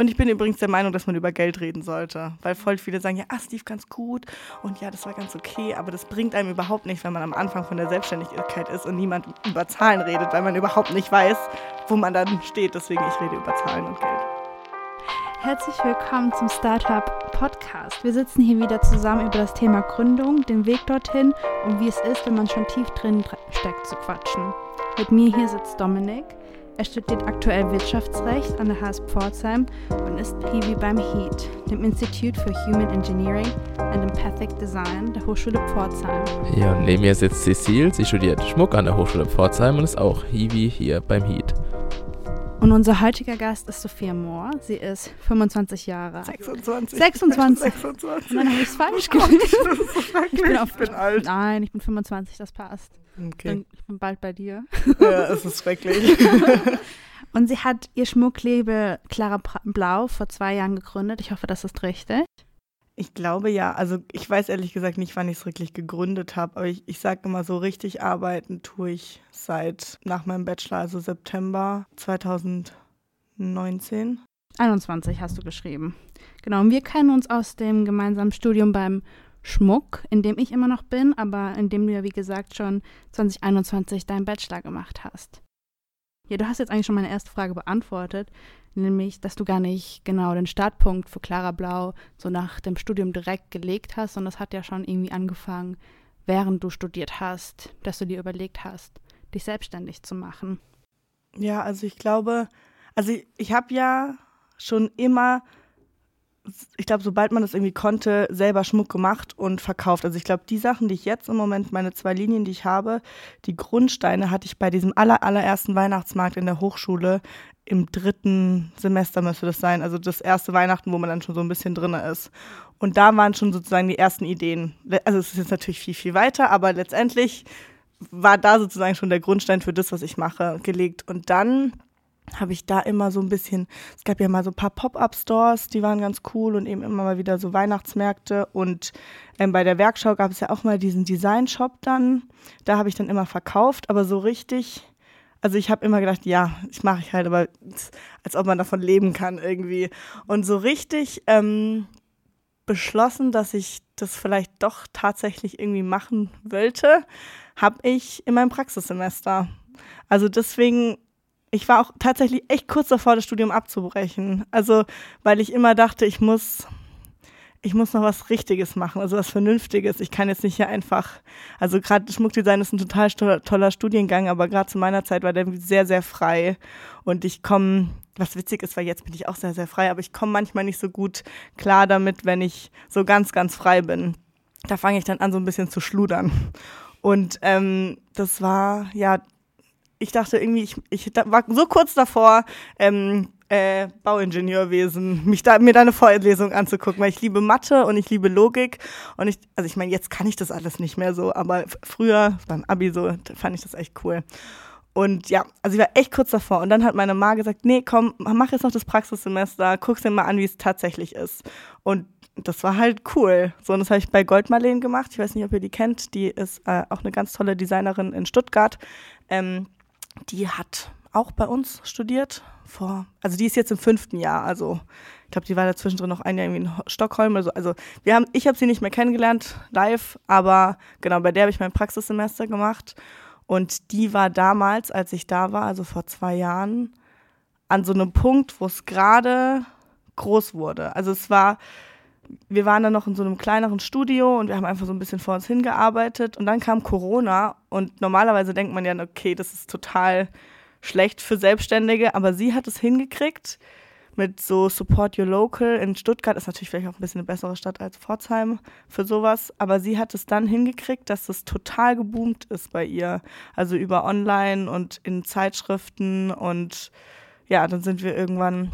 Und ich bin übrigens der Meinung, dass man über Geld reden sollte, weil voll viele sagen, ja, ah, Steve ganz gut und ja, das war ganz okay, aber das bringt einem überhaupt nicht, wenn man am Anfang von der Selbstständigkeit ist und niemand über Zahlen redet, weil man überhaupt nicht weiß, wo man dann steht. Deswegen, ich rede über Zahlen und Geld. Herzlich willkommen zum Startup Podcast. Wir sitzen hier wieder zusammen über das Thema Gründung, den Weg dorthin und wie es ist, wenn man schon tief drin steckt, zu quatschen. Mit mir hier sitzt Dominik. Er studiert aktuell Wirtschaftsrecht an der HSP Pforzheim und ist Hiwi beim HEAT, dem Institute for Human Engineering and Empathic Design der Hochschule Pforzheim. Ja, und neben mir sitzt Cecile. Sie studiert Schmuck an der Hochschule Pforzheim und ist auch Hiwi hier beim HEAT. Und unser heutiger Gast ist Sophia Mohr. Sie ist 25 Jahre. 26. 26. 26. Und dann habe ich es falsch so schrecklich. Ich bin, auf, ich bin alt. Nein, ich bin 25, das passt. Okay. Dann, ich bin bald bei dir. Ja, es ist schrecklich. Und sie hat ihr Schmucklabel Clara Blau vor zwei Jahren gegründet. Ich hoffe, das ist richtig. Ich glaube ja, also ich weiß ehrlich gesagt nicht, wann ich es wirklich gegründet habe, aber ich, ich sage immer so, richtig arbeiten tue ich seit nach meinem Bachelor, also September 2019. 21 hast du geschrieben. Genau, und wir kennen uns aus dem gemeinsamen Studium beim Schmuck, in dem ich immer noch bin, aber in dem du ja, wie gesagt, schon 2021 deinen Bachelor gemacht hast. Ja, du hast jetzt eigentlich schon meine erste Frage beantwortet, nämlich, dass du gar nicht genau den Startpunkt für Clara Blau so nach dem Studium direkt gelegt hast, sondern das hat ja schon irgendwie angefangen, während du studiert hast, dass du dir überlegt hast, dich selbstständig zu machen. Ja, also ich glaube, also ich, ich habe ja schon immer, ich glaube, sobald man das irgendwie konnte, selber Schmuck gemacht und verkauft. Also ich glaube, die Sachen, die ich jetzt im Moment, meine zwei Linien, die ich habe, die Grundsteine hatte ich bei diesem aller, allerersten Weihnachtsmarkt in der Hochschule im dritten Semester müsste das sein. Also das erste Weihnachten, wo man dann schon so ein bisschen drin ist. Und da waren schon sozusagen die ersten Ideen. Also es ist jetzt natürlich viel, viel weiter, aber letztendlich war da sozusagen schon der Grundstein für das, was ich mache, gelegt. Und dann habe ich da immer so ein bisschen, es gab ja mal so ein paar Pop-up-Stores, die waren ganz cool und eben immer mal wieder so Weihnachtsmärkte. Und ähm, bei der Werkschau gab es ja auch mal diesen Design-Shop dann. Da habe ich dann immer verkauft, aber so richtig, also ich habe immer gedacht, ja, ich mache ich halt, aber als ob man davon leben kann irgendwie. Und so richtig ähm, beschlossen, dass ich das vielleicht doch tatsächlich irgendwie machen wollte, habe ich in meinem Praxissemester. Also deswegen, ich war auch tatsächlich echt kurz davor, das Studium abzubrechen. Also, weil ich immer dachte, ich muss, ich muss noch was Richtiges machen, also was Vernünftiges. Ich kann jetzt nicht hier einfach, also gerade Schmuckdesign ist ein total toller Studiengang, aber gerade zu meiner Zeit war der sehr, sehr frei. Und ich komme, was witzig ist, weil jetzt bin ich auch sehr, sehr frei, aber ich komme manchmal nicht so gut klar damit, wenn ich so ganz, ganz frei bin. Da fange ich dann an, so ein bisschen zu schludern. Und ähm, das war, ja, ich dachte irgendwie, ich, ich war so kurz davor, ähm, äh, Bauingenieurwesen, mich da, mir da eine Vorlesung anzugucken, weil ich liebe Mathe und ich liebe Logik. Und ich, also ich meine, jetzt kann ich das alles nicht mehr so, aber früher, beim Abi so, fand ich das echt cool. Und ja, also ich war echt kurz davor. Und dann hat meine Ma gesagt, nee, komm, mach jetzt noch das Praxissemester, guck's dir mal an, wie es tatsächlich ist. Und das war halt cool. So, und das habe ich bei Goldmarleen gemacht. Ich weiß nicht, ob ihr die kennt. Die ist äh, auch eine ganz tolle Designerin in Stuttgart. Ähm, die hat auch bei uns studiert. Vor, also die ist jetzt im fünften Jahr. Also ich glaube, die war dazwischen drin noch ein Jahr irgendwie in Ho- Stockholm. Also, also wir haben, ich habe sie nicht mehr kennengelernt live, aber genau, bei der habe ich mein Praxissemester gemacht. Und die war damals, als ich da war, also vor zwei Jahren, an so einem Punkt, wo es gerade groß wurde. Also es war, wir waren dann noch in so einem kleineren Studio und wir haben einfach so ein bisschen vor uns hingearbeitet. Und dann kam Corona und normalerweise denkt man ja, okay, das ist total schlecht für Selbstständige, aber sie hat es hingekriegt mit so Support Your Local in Stuttgart, ist natürlich vielleicht auch ein bisschen eine bessere Stadt als Pforzheim für sowas, aber sie hat es dann hingekriegt, dass es total geboomt ist bei ihr, also über Online und in Zeitschriften und ja, dann sind wir irgendwann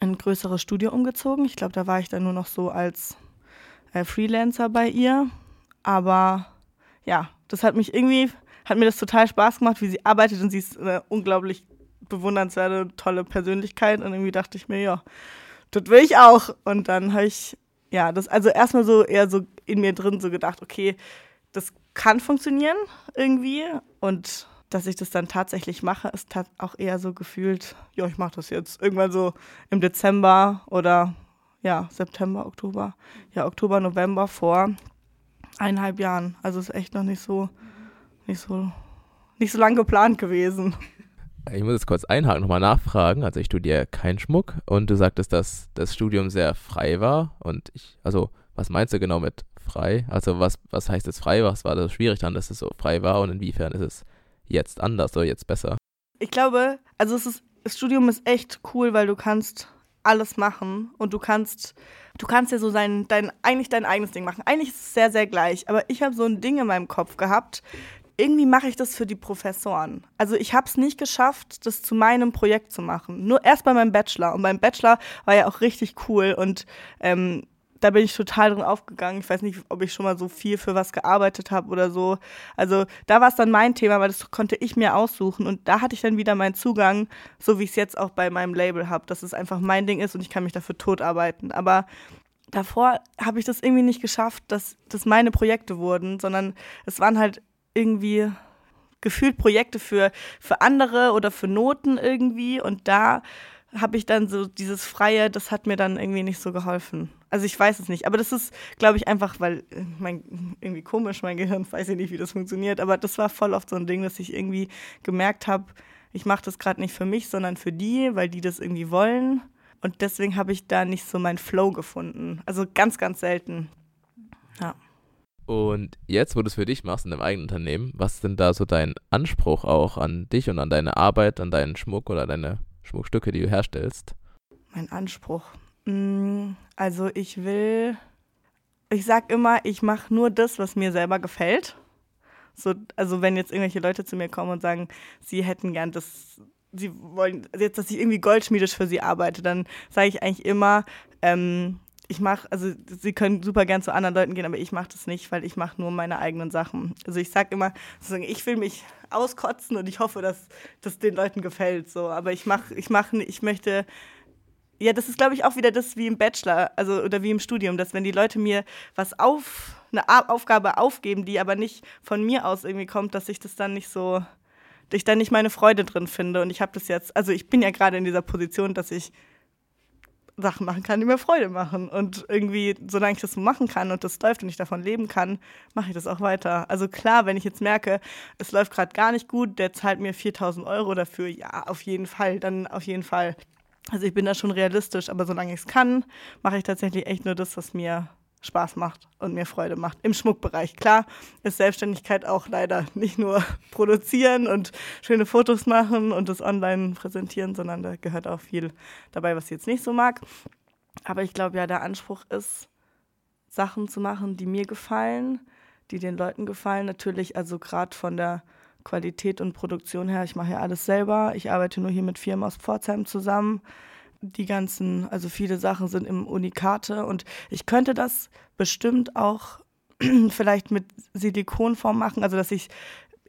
in ein größeres Studio umgezogen. Ich glaube, da war ich dann nur noch so als äh, Freelancer bei ihr. Aber ja, das hat mich irgendwie, hat mir das total Spaß gemacht, wie sie arbeitet und sie ist eine unglaublich bewundernswerte, tolle Persönlichkeit. Und irgendwie dachte ich mir, ja, das will ich auch. Und dann habe ich, ja, das also erstmal so eher so in mir drin so gedacht, okay, das kann funktionieren irgendwie. Und dass ich das dann tatsächlich mache, ist auch eher so gefühlt, ja, ich mache das jetzt irgendwann so im Dezember oder ja, September, Oktober, ja, Oktober, November vor eineinhalb Jahren. Also ist echt noch nicht so, nicht so, nicht so lang geplant gewesen. Ich muss jetzt kurz einhaken, nochmal nachfragen. Also ich studiere keinen Schmuck und du sagtest, dass das Studium sehr frei war. Und ich, also was meinst du genau mit frei? Also was, was heißt jetzt frei? Was war das schwierig dann, dass es so frei war und inwiefern ist es jetzt anders oder jetzt besser? Ich glaube, also ist, das Studium ist echt cool, weil du kannst alles machen und du kannst, du kannst ja so sein, dein, eigentlich dein eigenes Ding machen. Eigentlich ist es sehr, sehr gleich, aber ich habe so ein Ding in meinem Kopf gehabt, irgendwie mache ich das für die Professoren. Also ich habe es nicht geschafft, das zu meinem Projekt zu machen. Nur erst bei meinem Bachelor. Und beim Bachelor war ja auch richtig cool und ähm, da bin ich total drin aufgegangen. Ich weiß nicht, ob ich schon mal so viel für was gearbeitet habe oder so. Also da war es dann mein Thema, weil das konnte ich mir aussuchen. Und da hatte ich dann wieder meinen Zugang, so wie ich es jetzt auch bei meinem Label habe, dass es einfach mein Ding ist und ich kann mich dafür tot arbeiten. Aber davor habe ich das irgendwie nicht geschafft, dass das meine Projekte wurden, sondern es waren halt irgendwie gefühlt Projekte für, für andere oder für Noten irgendwie. Und da habe ich dann so dieses Freie, das hat mir dann irgendwie nicht so geholfen. Also ich weiß es nicht, aber das ist, glaube ich, einfach, weil äh, mein, irgendwie komisch, mein Gehirn weiß ich nicht, wie das funktioniert, aber das war voll oft so ein Ding, dass ich irgendwie gemerkt habe, ich mache das gerade nicht für mich, sondern für die, weil die das irgendwie wollen. Und deswegen habe ich da nicht so meinen Flow gefunden. Also ganz, ganz selten. Ja. Und jetzt, wo du es für dich machst in deinem eigenen Unternehmen, was ist denn da so dein Anspruch auch an dich und an deine Arbeit, an deinen Schmuck oder deine Schmuckstücke, die du herstellst? Mein Anspruch. Mm, also ich will, ich sag immer, ich mache nur das, was mir selber gefällt. So, also wenn jetzt irgendwelche Leute zu mir kommen und sagen, sie hätten gern das, sie wollen jetzt, dass ich irgendwie goldschmiedisch für sie arbeite, dann sage ich eigentlich immer, ähm, ich mache, also sie können super gern zu anderen Leuten gehen, aber ich mache das nicht, weil ich mache nur meine eigenen Sachen. Also ich sage immer, ich will mich auskotzen und ich hoffe, dass das den Leuten gefällt. So, aber ich mache, ich mache, ich möchte ja, das ist, glaube ich, auch wieder das wie im Bachelor, also oder wie im Studium, dass wenn die Leute mir was auf, eine Aufgabe aufgeben, die aber nicht von mir aus irgendwie kommt, dass ich das dann nicht so, dass ich dann nicht meine Freude drin finde. Und ich habe das jetzt, also ich bin ja gerade in dieser Position, dass ich Sachen machen kann, die mir Freude machen. Und irgendwie, solange ich das machen kann und das läuft und ich davon leben kann, mache ich das auch weiter. Also klar, wenn ich jetzt merke, es läuft gerade gar nicht gut, der zahlt mir 4000 Euro dafür, ja, auf jeden Fall, dann auf jeden Fall. Also ich bin da schon realistisch, aber solange ich es kann, mache ich tatsächlich echt nur das, was mir Spaß macht und mir Freude macht. Im Schmuckbereich. Klar ist Selbstständigkeit auch leider nicht nur produzieren und schöne Fotos machen und das online präsentieren, sondern da gehört auch viel dabei, was ich jetzt nicht so mag. Aber ich glaube ja, der Anspruch ist, Sachen zu machen, die mir gefallen, die den Leuten gefallen. Natürlich, also gerade von der Qualität und Produktion her, ich mache ja alles selber. Ich arbeite nur hier mit Firmen aus Pforzheim zusammen die ganzen, also viele Sachen sind im Unikate und ich könnte das bestimmt auch vielleicht mit Silikonform machen, also dass ich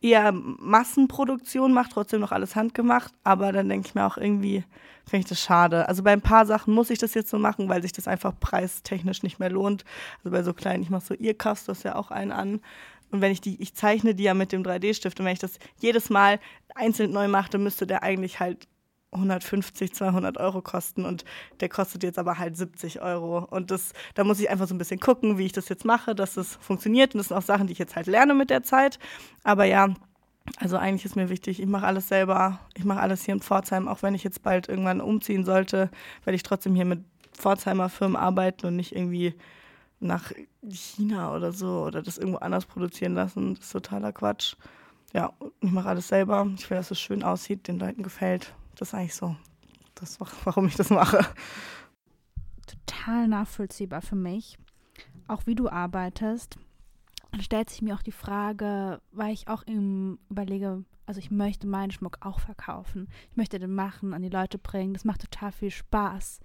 eher Massenproduktion mache, trotzdem noch alles handgemacht, aber dann denke ich mir auch irgendwie, finde ich das schade. Also bei ein paar Sachen muss ich das jetzt so machen, weil sich das einfach preistechnisch nicht mehr lohnt. Also bei so kleinen, ich mache so ihr Kass, das ja auch einen an. Und wenn ich die, ich zeichne die ja mit dem 3D-Stift und wenn ich das jedes Mal einzeln neu dann müsste der eigentlich halt 150, 200 Euro kosten und der kostet jetzt aber halt 70 Euro. Und das, da muss ich einfach so ein bisschen gucken, wie ich das jetzt mache, dass das funktioniert. Und das sind auch Sachen, die ich jetzt halt lerne mit der Zeit. Aber ja, also eigentlich ist mir wichtig, ich mache alles selber. Ich mache alles hier in Pforzheim, auch wenn ich jetzt bald irgendwann umziehen sollte, werde ich trotzdem hier mit Pforzheimer Firmen arbeiten und nicht irgendwie nach China oder so oder das irgendwo anders produzieren lassen. Das ist totaler Quatsch. Ja, ich mache alles selber. Ich will, dass es schön aussieht, den Leuten gefällt. Das ist eigentlich so, das, warum ich das mache. Total nachvollziehbar für mich. Auch wie du arbeitest. Dann stellt sich mir auch die Frage, weil ich auch im überlege, also ich möchte meinen Schmuck auch verkaufen. Ich möchte den machen, an die Leute bringen. Das macht total viel Spaß.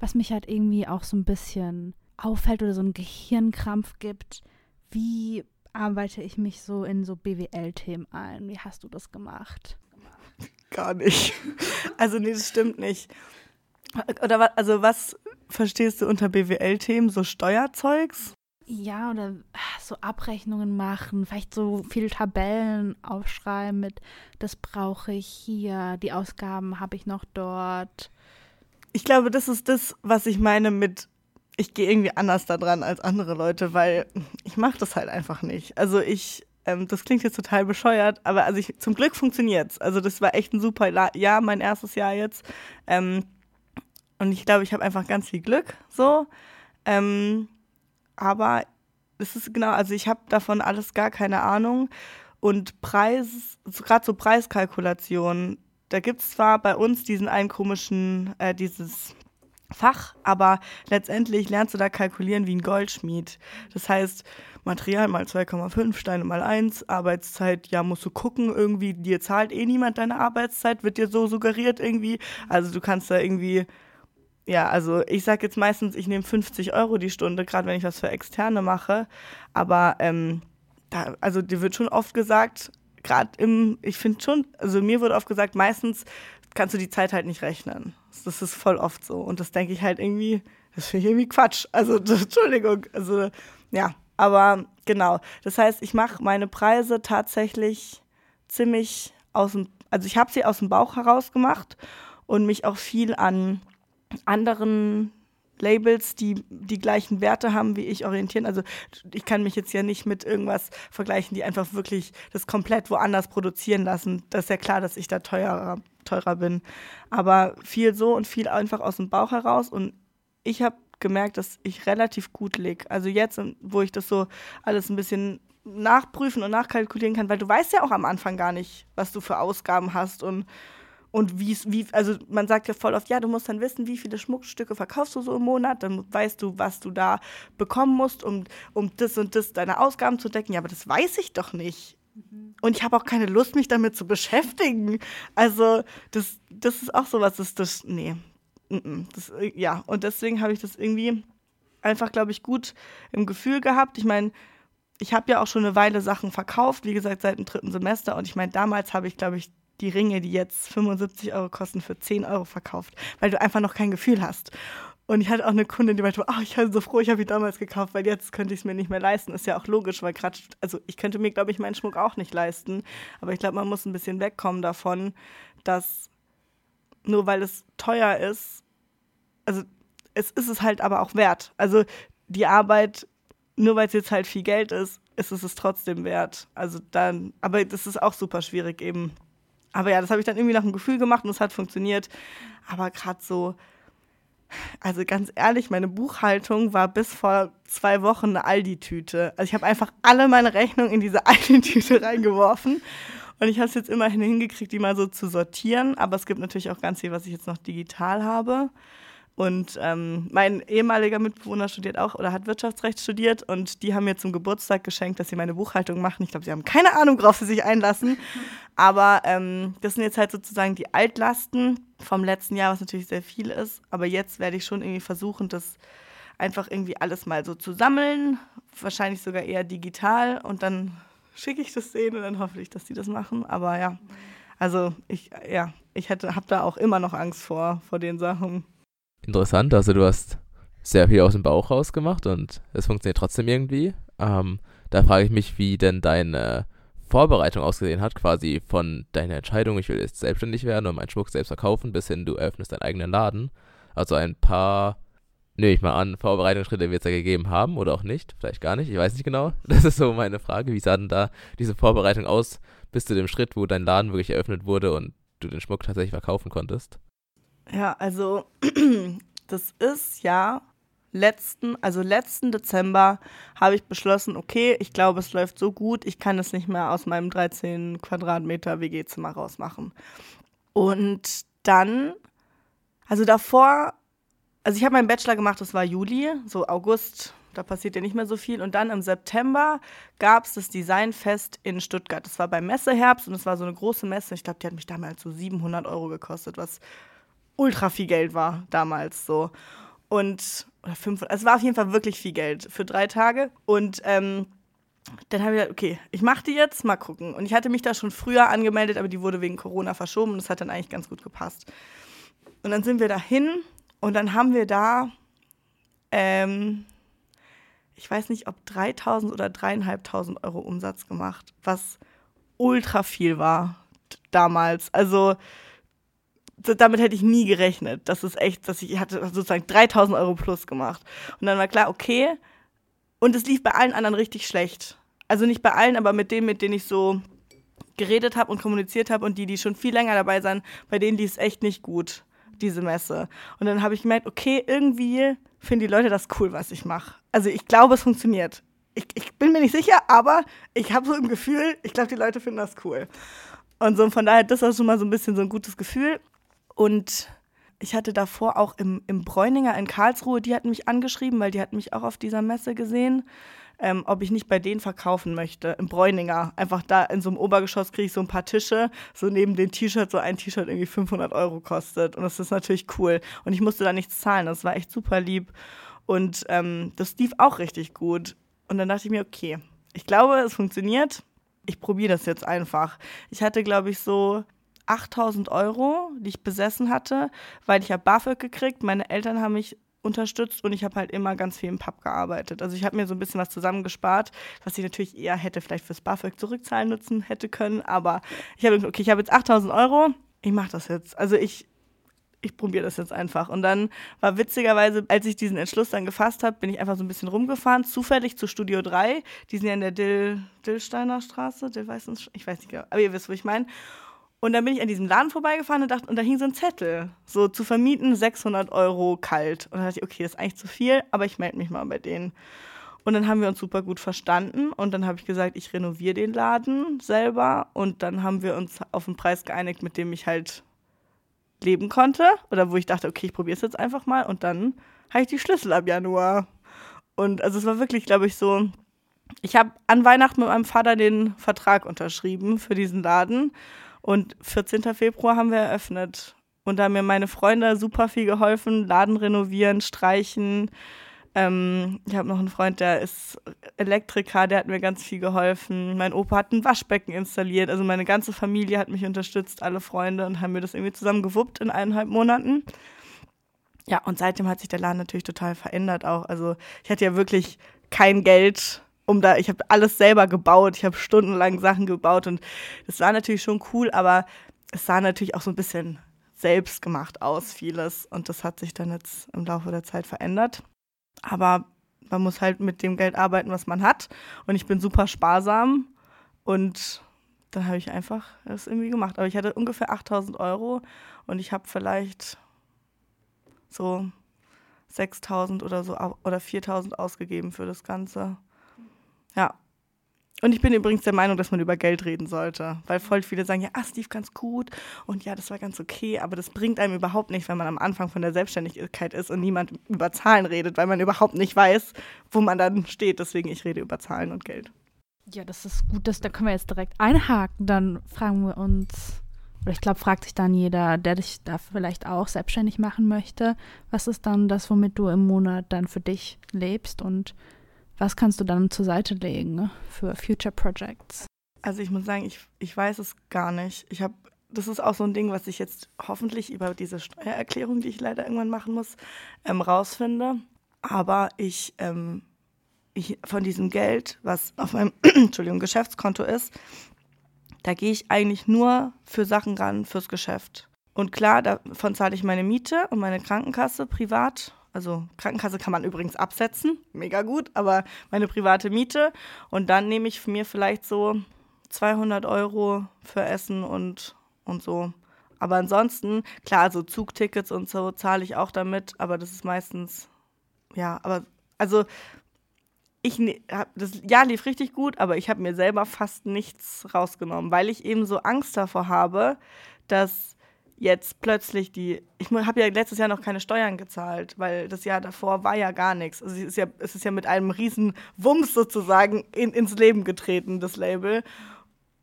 Was mich halt irgendwie auch so ein bisschen auffällt oder so einen Gehirnkrampf gibt. Wie arbeite ich mich so in so BWL-Themen ein? Wie hast du das gemacht? Gar nicht. Also nee, das stimmt nicht. Oder was, also was verstehst du unter BWL-Themen? So Steuerzeugs? Ja, oder so Abrechnungen machen, vielleicht so viele Tabellen aufschreiben mit, das brauche ich hier, die Ausgaben habe ich noch dort. Ich glaube, das ist das, was ich meine mit, ich gehe irgendwie anders da dran als andere Leute, weil ich mache das halt einfach nicht. Also ich, ähm, das klingt jetzt total bescheuert, aber also ich, zum Glück funktioniert es. Also das war echt ein super Jahr, mein erstes Jahr jetzt. Ähm, und ich glaube, ich habe einfach ganz viel Glück so. Ähm, aber es ist genau, also ich habe davon alles gar keine Ahnung. Und Preis, gerade so Preiskalkulation, da gibt es zwar bei uns diesen einen komischen, äh, dieses Fach, aber letztendlich lernst du da kalkulieren wie ein Goldschmied. Das heißt, Material mal 2,5, Steine mal 1, Arbeitszeit, ja, musst du gucken, irgendwie, dir zahlt eh niemand deine Arbeitszeit, wird dir so suggeriert irgendwie. Also du kannst da irgendwie ja, also ich sage jetzt meistens, ich nehme 50 Euro die Stunde, gerade wenn ich was für Externe mache. Aber ähm, da, also dir wird schon oft gesagt, gerade im, ich finde schon, also mir wird oft gesagt, meistens kannst du die Zeit halt nicht rechnen. Das ist voll oft so. Und das denke ich halt irgendwie, das finde ich irgendwie Quatsch. Also, Entschuldigung. Also, ja, aber genau. Das heißt, ich mache meine Preise tatsächlich ziemlich aus dem, also ich habe sie aus dem Bauch heraus gemacht und mich auch viel an anderen Labels, die die gleichen Werte haben wie ich, orientieren. Also ich kann mich jetzt ja nicht mit irgendwas vergleichen, die einfach wirklich das komplett woanders produzieren lassen. Das ist ja klar, dass ich da teurer, teurer bin. Aber viel so und viel einfach aus dem Bauch heraus. Und ich habe gemerkt, dass ich relativ gut liege. Also jetzt, wo ich das so alles ein bisschen nachprüfen und nachkalkulieren kann, weil du weißt ja auch am Anfang gar nicht, was du für Ausgaben hast und und wie wie, also man sagt ja voll oft, ja, du musst dann wissen, wie viele Schmuckstücke verkaufst du so im Monat, dann weißt du, was du da bekommen musst, um, um das und das deine Ausgaben zu decken. Ja, aber das weiß ich doch nicht. Mhm. Und ich habe auch keine Lust, mich damit zu beschäftigen. Also, das, das ist auch sowas, das, das, nee. Das, ja, und deswegen habe ich das irgendwie einfach, glaube ich, gut im Gefühl gehabt. Ich meine, ich habe ja auch schon eine Weile Sachen verkauft, wie gesagt, seit dem dritten Semester. Und ich meine, damals habe ich, glaube ich, die Ringe, die jetzt 75 Euro kosten, für 10 Euro verkauft, weil du einfach noch kein Gefühl hast. Und ich hatte auch eine Kundin, die meinte, oh, ich bin so froh, ich habe die damals gekauft, weil jetzt könnte ich es mir nicht mehr leisten. Ist ja auch logisch, weil gerade, also ich könnte mir, glaube ich, meinen Schmuck auch nicht leisten. Aber ich glaube, man muss ein bisschen wegkommen davon, dass nur weil es teuer ist, also es ist es halt aber auch wert. Also die Arbeit, nur weil es jetzt halt viel Geld ist, ist es es trotzdem wert. Also dann, aber das ist auch super schwierig eben aber ja, das habe ich dann irgendwie nach dem Gefühl gemacht und es hat funktioniert. Aber gerade so, also ganz ehrlich, meine Buchhaltung war bis vor zwei Wochen eine Aldi-Tüte. Also ich habe einfach alle meine Rechnungen in diese Aldi-Tüte reingeworfen. Und ich habe es jetzt immerhin hingekriegt, die mal so zu sortieren. Aber es gibt natürlich auch ganz viel, was ich jetzt noch digital habe. Und ähm, mein ehemaliger Mitbewohner studiert auch oder hat Wirtschaftsrecht studiert und die haben mir zum Geburtstag geschenkt, dass sie meine Buchhaltung machen. Ich glaube, sie haben keine Ahnung, worauf sie sich einlassen. Aber ähm, das sind jetzt halt sozusagen die Altlasten vom letzten Jahr, was natürlich sehr viel ist. Aber jetzt werde ich schon irgendwie versuchen, das einfach irgendwie alles mal so zu sammeln. Wahrscheinlich sogar eher digital und dann schicke ich das denen und dann hoffe ich, dass die das machen. Aber ja, also ich, ja, ich habe da auch immer noch Angst vor, vor den Sachen interessant. Also du hast sehr viel aus dem Bauch rausgemacht und es funktioniert trotzdem irgendwie. Ähm, da frage ich mich, wie denn deine Vorbereitung ausgesehen hat, quasi von deiner Entscheidung, ich will jetzt selbstständig werden und meinen Schmuck selbst verkaufen, bis hin du öffnest deinen eigenen Laden. Also ein paar, nehme ich mal an, Vorbereitungsschritte wird es ja gegeben haben oder auch nicht, vielleicht gar nicht, ich weiß nicht genau. Das ist so meine Frage. Wie sah denn da diese Vorbereitung aus bis zu dem Schritt, wo dein Laden wirklich eröffnet wurde und du den Schmuck tatsächlich verkaufen konntest? Ja, also das ist ja letzten, also letzten Dezember habe ich beschlossen, okay, ich glaube, es läuft so gut, ich kann es nicht mehr aus meinem 13 Quadratmeter WG-Zimmer rausmachen. Und dann, also davor, also ich habe meinen Bachelor gemacht, das war Juli, so August, da passiert ja nicht mehr so viel. Und dann im September gab es das Designfest in Stuttgart. Das war beim Messeherbst und es war so eine große Messe. Ich glaube, die hat mich damals so 700 Euro gekostet, was ultra viel Geld war damals so. Und, oder 500, also es war auf jeden Fall wirklich viel Geld für drei Tage. Und ähm, dann habe ich gedacht, okay, ich mache die jetzt, mal gucken. Und ich hatte mich da schon früher angemeldet, aber die wurde wegen Corona verschoben und das hat dann eigentlich ganz gut gepasst. Und dann sind wir da hin und dann haben wir da, ähm, ich weiß nicht, ob 3000 oder 3500 Euro Umsatz gemacht, was ultra viel war damals. Also damit hätte ich nie gerechnet. Das ist echt, dass ich hatte sozusagen 3000 Euro plus gemacht. Und dann war klar, okay. Und es lief bei allen anderen richtig schlecht. Also nicht bei allen, aber mit denen, mit denen ich so geredet habe und kommuniziert habe und die, die schon viel länger dabei sind, bei denen lief es echt nicht gut, diese Messe. Und dann habe ich gemerkt, okay, irgendwie finden die Leute das cool, was ich mache. Also ich glaube, es funktioniert. Ich, ich bin mir nicht sicher, aber ich habe so im Gefühl, ich glaube, die Leute finden das cool. Und so von daher, das war schon mal so ein bisschen so ein gutes Gefühl. Und ich hatte davor auch im, im Bräuninger in Karlsruhe, die hatten mich angeschrieben, weil die hatten mich auch auf dieser Messe gesehen, ähm, ob ich nicht bei denen verkaufen möchte, im Bräuninger. Einfach da in so einem Obergeschoss kriege ich so ein paar Tische, so neben den T-Shirt, so ein T-Shirt irgendwie 500 Euro kostet. Und das ist natürlich cool. Und ich musste da nichts zahlen, das war echt super lieb. Und ähm, das lief auch richtig gut. Und dann dachte ich mir, okay, ich glaube, es funktioniert. Ich probiere das jetzt einfach. Ich hatte, glaube ich, so 8000 Euro, die ich besessen hatte, weil ich habe BAföG gekriegt. Meine Eltern haben mich unterstützt und ich habe halt immer ganz viel im Pub gearbeitet. Also ich habe mir so ein bisschen was zusammengespart, was ich natürlich eher hätte vielleicht fürs BAföG zurückzahlen nutzen hätte können. Aber ich habe okay, ich habe jetzt 8000 Euro, ich mache das jetzt. Also ich ich probiere das jetzt einfach. Und dann war witzigerweise, als ich diesen Entschluss dann gefasst habe, bin ich einfach so ein bisschen rumgefahren, zufällig zu Studio 3. Die sind ja in der Dill, Dillsteiner Straße, Dill ich weiß nicht genau, aber ihr wisst, wo ich meine. Und dann bin ich an diesem Laden vorbeigefahren und, dachte, und da hing so ein Zettel, so zu vermieten 600 Euro kalt. Und dann dachte ich, okay, das ist eigentlich zu viel, aber ich melde mich mal bei denen. Und dann haben wir uns super gut verstanden und dann habe ich gesagt, ich renoviere den Laden selber und dann haben wir uns auf einen Preis geeinigt, mit dem ich halt leben konnte oder wo ich dachte, okay, ich probiere es jetzt einfach mal und dann habe ich die Schlüssel ab Januar. Und also es war wirklich, glaube ich, so, ich habe an Weihnachten mit meinem Vater den Vertrag unterschrieben für diesen Laden und 14. Februar haben wir eröffnet. Und da haben mir meine Freunde super viel geholfen, Laden renovieren, streichen, ähm, ich habe noch einen Freund, der ist Elektriker, der hat mir ganz viel geholfen. Mein Opa hat ein Waschbecken installiert. Also meine ganze Familie hat mich unterstützt, alle Freunde und haben mir das irgendwie zusammen gewuppt in eineinhalb Monaten. Ja, und seitdem hat sich der Laden natürlich total verändert auch. Also ich hatte ja wirklich kein Geld, um da, ich habe alles selber gebaut, ich habe stundenlang Sachen gebaut und das war natürlich schon cool, aber es sah natürlich auch so ein bisschen selbst gemacht aus, vieles. Und das hat sich dann jetzt im Laufe der Zeit verändert. Aber man muss halt mit dem Geld arbeiten, was man hat. Und ich bin super sparsam. Und dann habe ich einfach das irgendwie gemacht. Aber ich hatte ungefähr 8000 Euro und ich habe vielleicht so 6000 oder so oder 4000 ausgegeben für das Ganze. Ja, und ich bin übrigens der Meinung, dass man über Geld reden sollte, weil voll viele sagen, ja, ah, Steve ganz gut und ja, das war ganz okay, aber das bringt einem überhaupt nicht, wenn man am Anfang von der Selbstständigkeit ist und niemand über Zahlen redet, weil man überhaupt nicht weiß, wo man dann steht. Deswegen, ich rede über Zahlen und Geld. Ja, das ist gut, das, da können wir jetzt direkt einhaken. Dann fragen wir uns, oder ich glaube, fragt sich dann jeder, der dich da vielleicht auch selbstständig machen möchte, was ist dann das, womit du im Monat dann für dich lebst und was kannst du dann zur Seite legen ne, für Future Projects? Also ich muss sagen, ich, ich weiß es gar nicht. Ich habe, das ist auch so ein Ding, was ich jetzt hoffentlich über diese Steuererklärung, die ich leider irgendwann machen muss, ähm, rausfinde. Aber ich, ähm, ich von diesem Geld, was auf meinem Entschuldigung, Geschäftskonto ist, da gehe ich eigentlich nur für Sachen ran, fürs Geschäft. Und klar, davon zahle ich meine Miete und meine Krankenkasse privat also Krankenkasse kann man übrigens absetzen, mega gut, aber meine private Miete. Und dann nehme ich mir vielleicht so 200 Euro für Essen und, und so. Aber ansonsten, klar, so Zugtickets und so zahle ich auch damit, aber das ist meistens, ja, aber also ich ne, das Jahr lief richtig gut, aber ich habe mir selber fast nichts rausgenommen, weil ich eben so Angst davor habe, dass jetzt plötzlich die, ich habe ja letztes Jahr noch keine Steuern gezahlt, weil das Jahr davor war ja gar nichts. Also es ist ja, es ist ja mit einem riesen Wumms sozusagen in, ins Leben getreten, das Label.